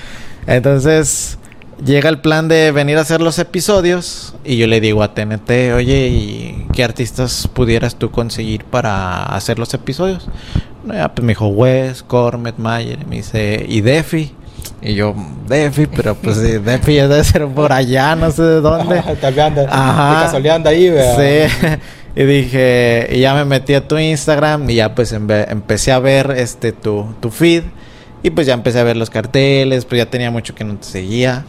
Entonces llega el plan de venir a hacer los episodios y yo le digo a TNT, oye, ¿y qué artistas pudieras tú conseguir para hacer los episodios? Ya, pues me dijo Wes, Cormet, Mayer, y me dice, ¿y Defi? Y yo, Defi, pero pues sí, [LAUGHS] Defi ya debe ser por allá, no sé de dónde. [LAUGHS] Anda, Ajá. ahí, ¿verdad? Sí. [LAUGHS] Y dije, y ya me metí a tu Instagram y ya pues empe- empecé a ver este tu, tu feed. Y pues ya empecé a ver los carteles, pues ya tenía mucho que no te seguía.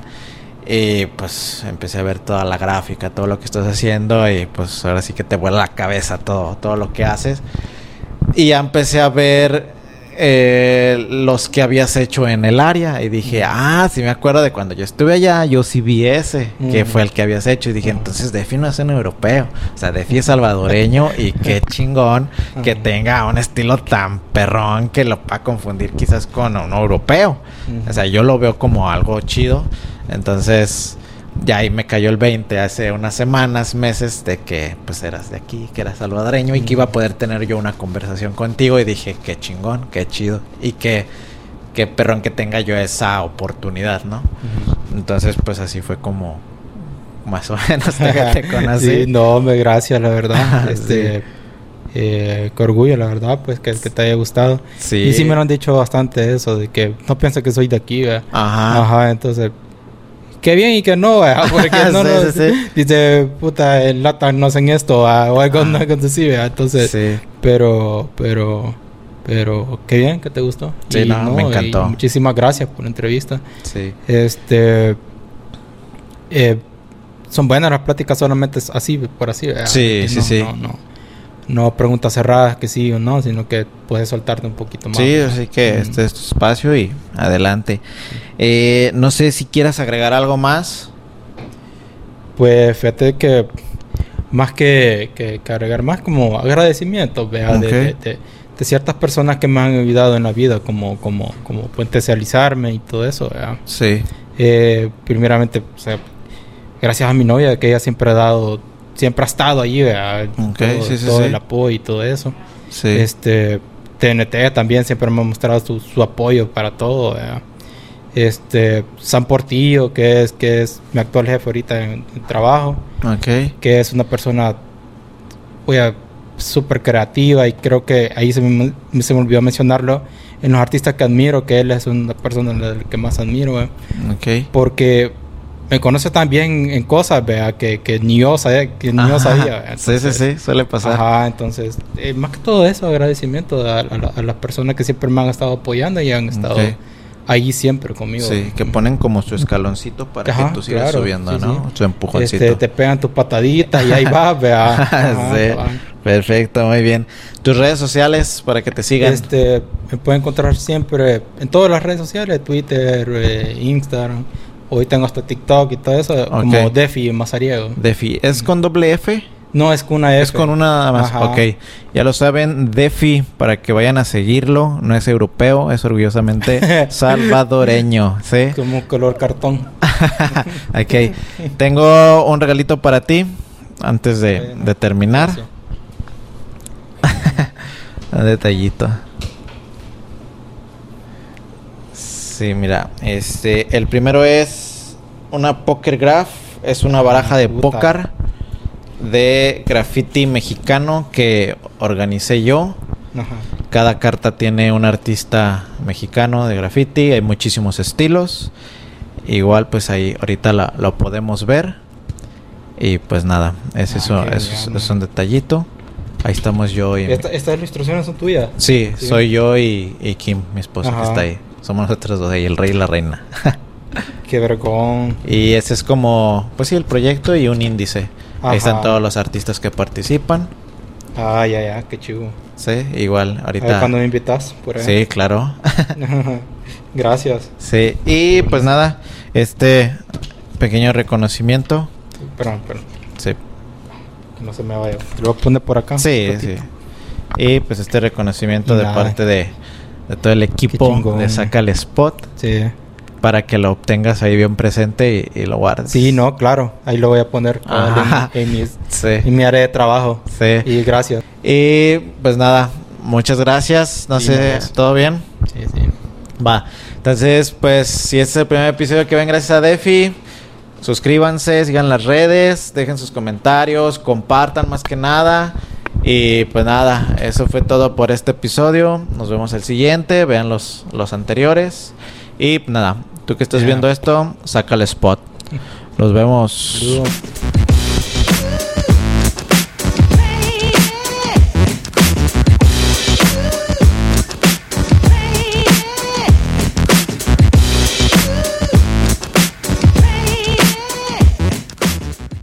Y pues empecé a ver toda la gráfica, todo lo que estás haciendo. Y pues ahora sí que te vuela la cabeza todo, todo lo que haces. Y ya empecé a ver eh, los que habías hecho en el área. Y dije, ah, sí me acuerdo de cuando yo estuve allá, yo sí vi ese, que Mm. fue el que habías hecho. Y dije, entonces Defi no es un europeo. O sea, Defi es salvadoreño y qué [LAUGHS] chingón que tenga un estilo tan perrón que lo va a confundir quizás con un europeo. O sea, yo lo veo como algo chido. Entonces, ya ahí me cayó el 20 hace unas semanas, meses, de que pues eras de aquí, que eras salvadoreño y que iba a poder tener yo una conversación contigo. Y dije, qué chingón, qué chido. Y que, qué perrón que tenga yo esa oportunidad, ¿no? Entonces, pues así fue como más o menos te, te [LAUGHS] conocí. Sí, no, hombre, gracias, la verdad. [LAUGHS] Sí. este, eh, qué orgullo, la verdad, pues que, que te haya gustado. Sí. Y sí me lo han dicho bastante eso, de que no piensa que soy de aquí, ¿verdad? Ajá. Ajá, entonces, qué bien y que no, ¿verdad? [LAUGHS] Porque no, no, dice, puta, el lata no hacen esto, o algo, no, [LAUGHS] así, ¿verdad? Entonces, pero, pero, pero, qué bien que te gustó. Sí, no, me encantó. muchísimas gracias por la entrevista. Sí. Este, eh, son buenas las pláticas solamente así, por así, ¿verdad? Sí, sí, sí. No, no no preguntas cerradas que sí o no, sino que puedes soltarte un poquito más. Sí, así que este es tu espacio y adelante. Eh, no sé si quieras agregar algo más. Pues fíjate que más que, que, agregar más como agradecimiento ¿vea? De, de, ciertas personas que me han ayudado en la vida, como, como, como potencializarme y todo eso. ¿vea? Sí. Eh, primeramente, o sea, gracias a mi novia, que ella siempre ha dado siempre ha estado allí, todo, el apoyo y todo eso. Este, TNT también siempre me ha mostrado su, apoyo para todo. Este, San Portillo, que es, que es mi actual jefe ahorita en, trabajo, que es una persona súper creativa y creo que ahí se me, se me olvidó mencionarlo en los artistas que admiro, que él es una persona que más admiro, porque me conoce también en cosas, vea, que, que ni yo sabía, que ni yo sabía. sí, sí, sí, suele pasar. Ajá, entonces, eh, más que todo eso, agradecimiento a, las personas que siempre me han estado apoyando y han estado ahí siempre conmigo. Sí, que ponen como su escaloncito para que tú sigas subiendo, ¿no? Su empujoncito. Este, te pegan tus pataditas y ahí vas, vea. [LAUGHS] sí. Perfecto, muy bien. Tus redes sociales para que te sigan. Este, me pueden encontrar siempre en todas las redes sociales, Twitter, eh, Instagram. Hoy tengo hasta TikTok y todo eso, como Defi Mazariego. Defi, ¿es con doble F? No, es con una F. Es con una más. Ok. Ya lo saben, Defi, para que vayan a seguirlo. No es europeo, es orgullosamente [LAUGHS] salvadoreño. ¿Sí? Como color cartón. [LAUGHS] ok. Tengo un regalito para ti antes de, de terminar. [LAUGHS] un detallito. Sí, mira, este, el primero es una Poker Graph, es una baraja de póker de graffiti mexicano que organicé yo. Cada carta tiene un artista mexicano de graffiti, hay muchísimos estilos. Igual pues ahí ahorita la, lo podemos ver. Y pues nada, es ah, eso, es, un detallito. Ahí estamos yo y... ¿Estas ilustraciones son tuyas? Sí, soy yo y, Kim, mi esposa que está ahí. Somos nosotros dos ahí, el rey y la reina. [LAUGHS] Qué vergón. Y ese es como, pues sí, el proyecto y un índice. Ahí están todos los artistas que participan. Ah, ya, ya, qué chido. Sí, igual, ahorita. cuando me invitas, por ahí. Sí, claro. [LAUGHS] Gracias. Sí, y pues nada, este pequeño reconocimiento. Perdón, perdón. Sí. Que no se me vaya. Lo voy a poner por acá. Sí, sí. Y pues este reconocimiento de parte de de todo el equipo de Saca el Spot. Sí. Para que lo obtengas ahí bien presente y, lo guardes. Sí, no, claro. Ahí lo voy a poner en, mi área de trabajo. Sí. Y gracias. Y pues nada, muchas gracias. No sé, ¿todo bien? Sí, sí. Va. Entonces, pues, si este es el primer episodio que ven gracias a Defi, suscríbanse, sigan las redes, dejen sus comentarios, compartan más que nada. Y pues nada, eso fue todo por este episodio. Nos vemos el siguiente. Vean los, los anteriores. Y nada, tú que estás viendo esto, saca el spot. Nos vemos.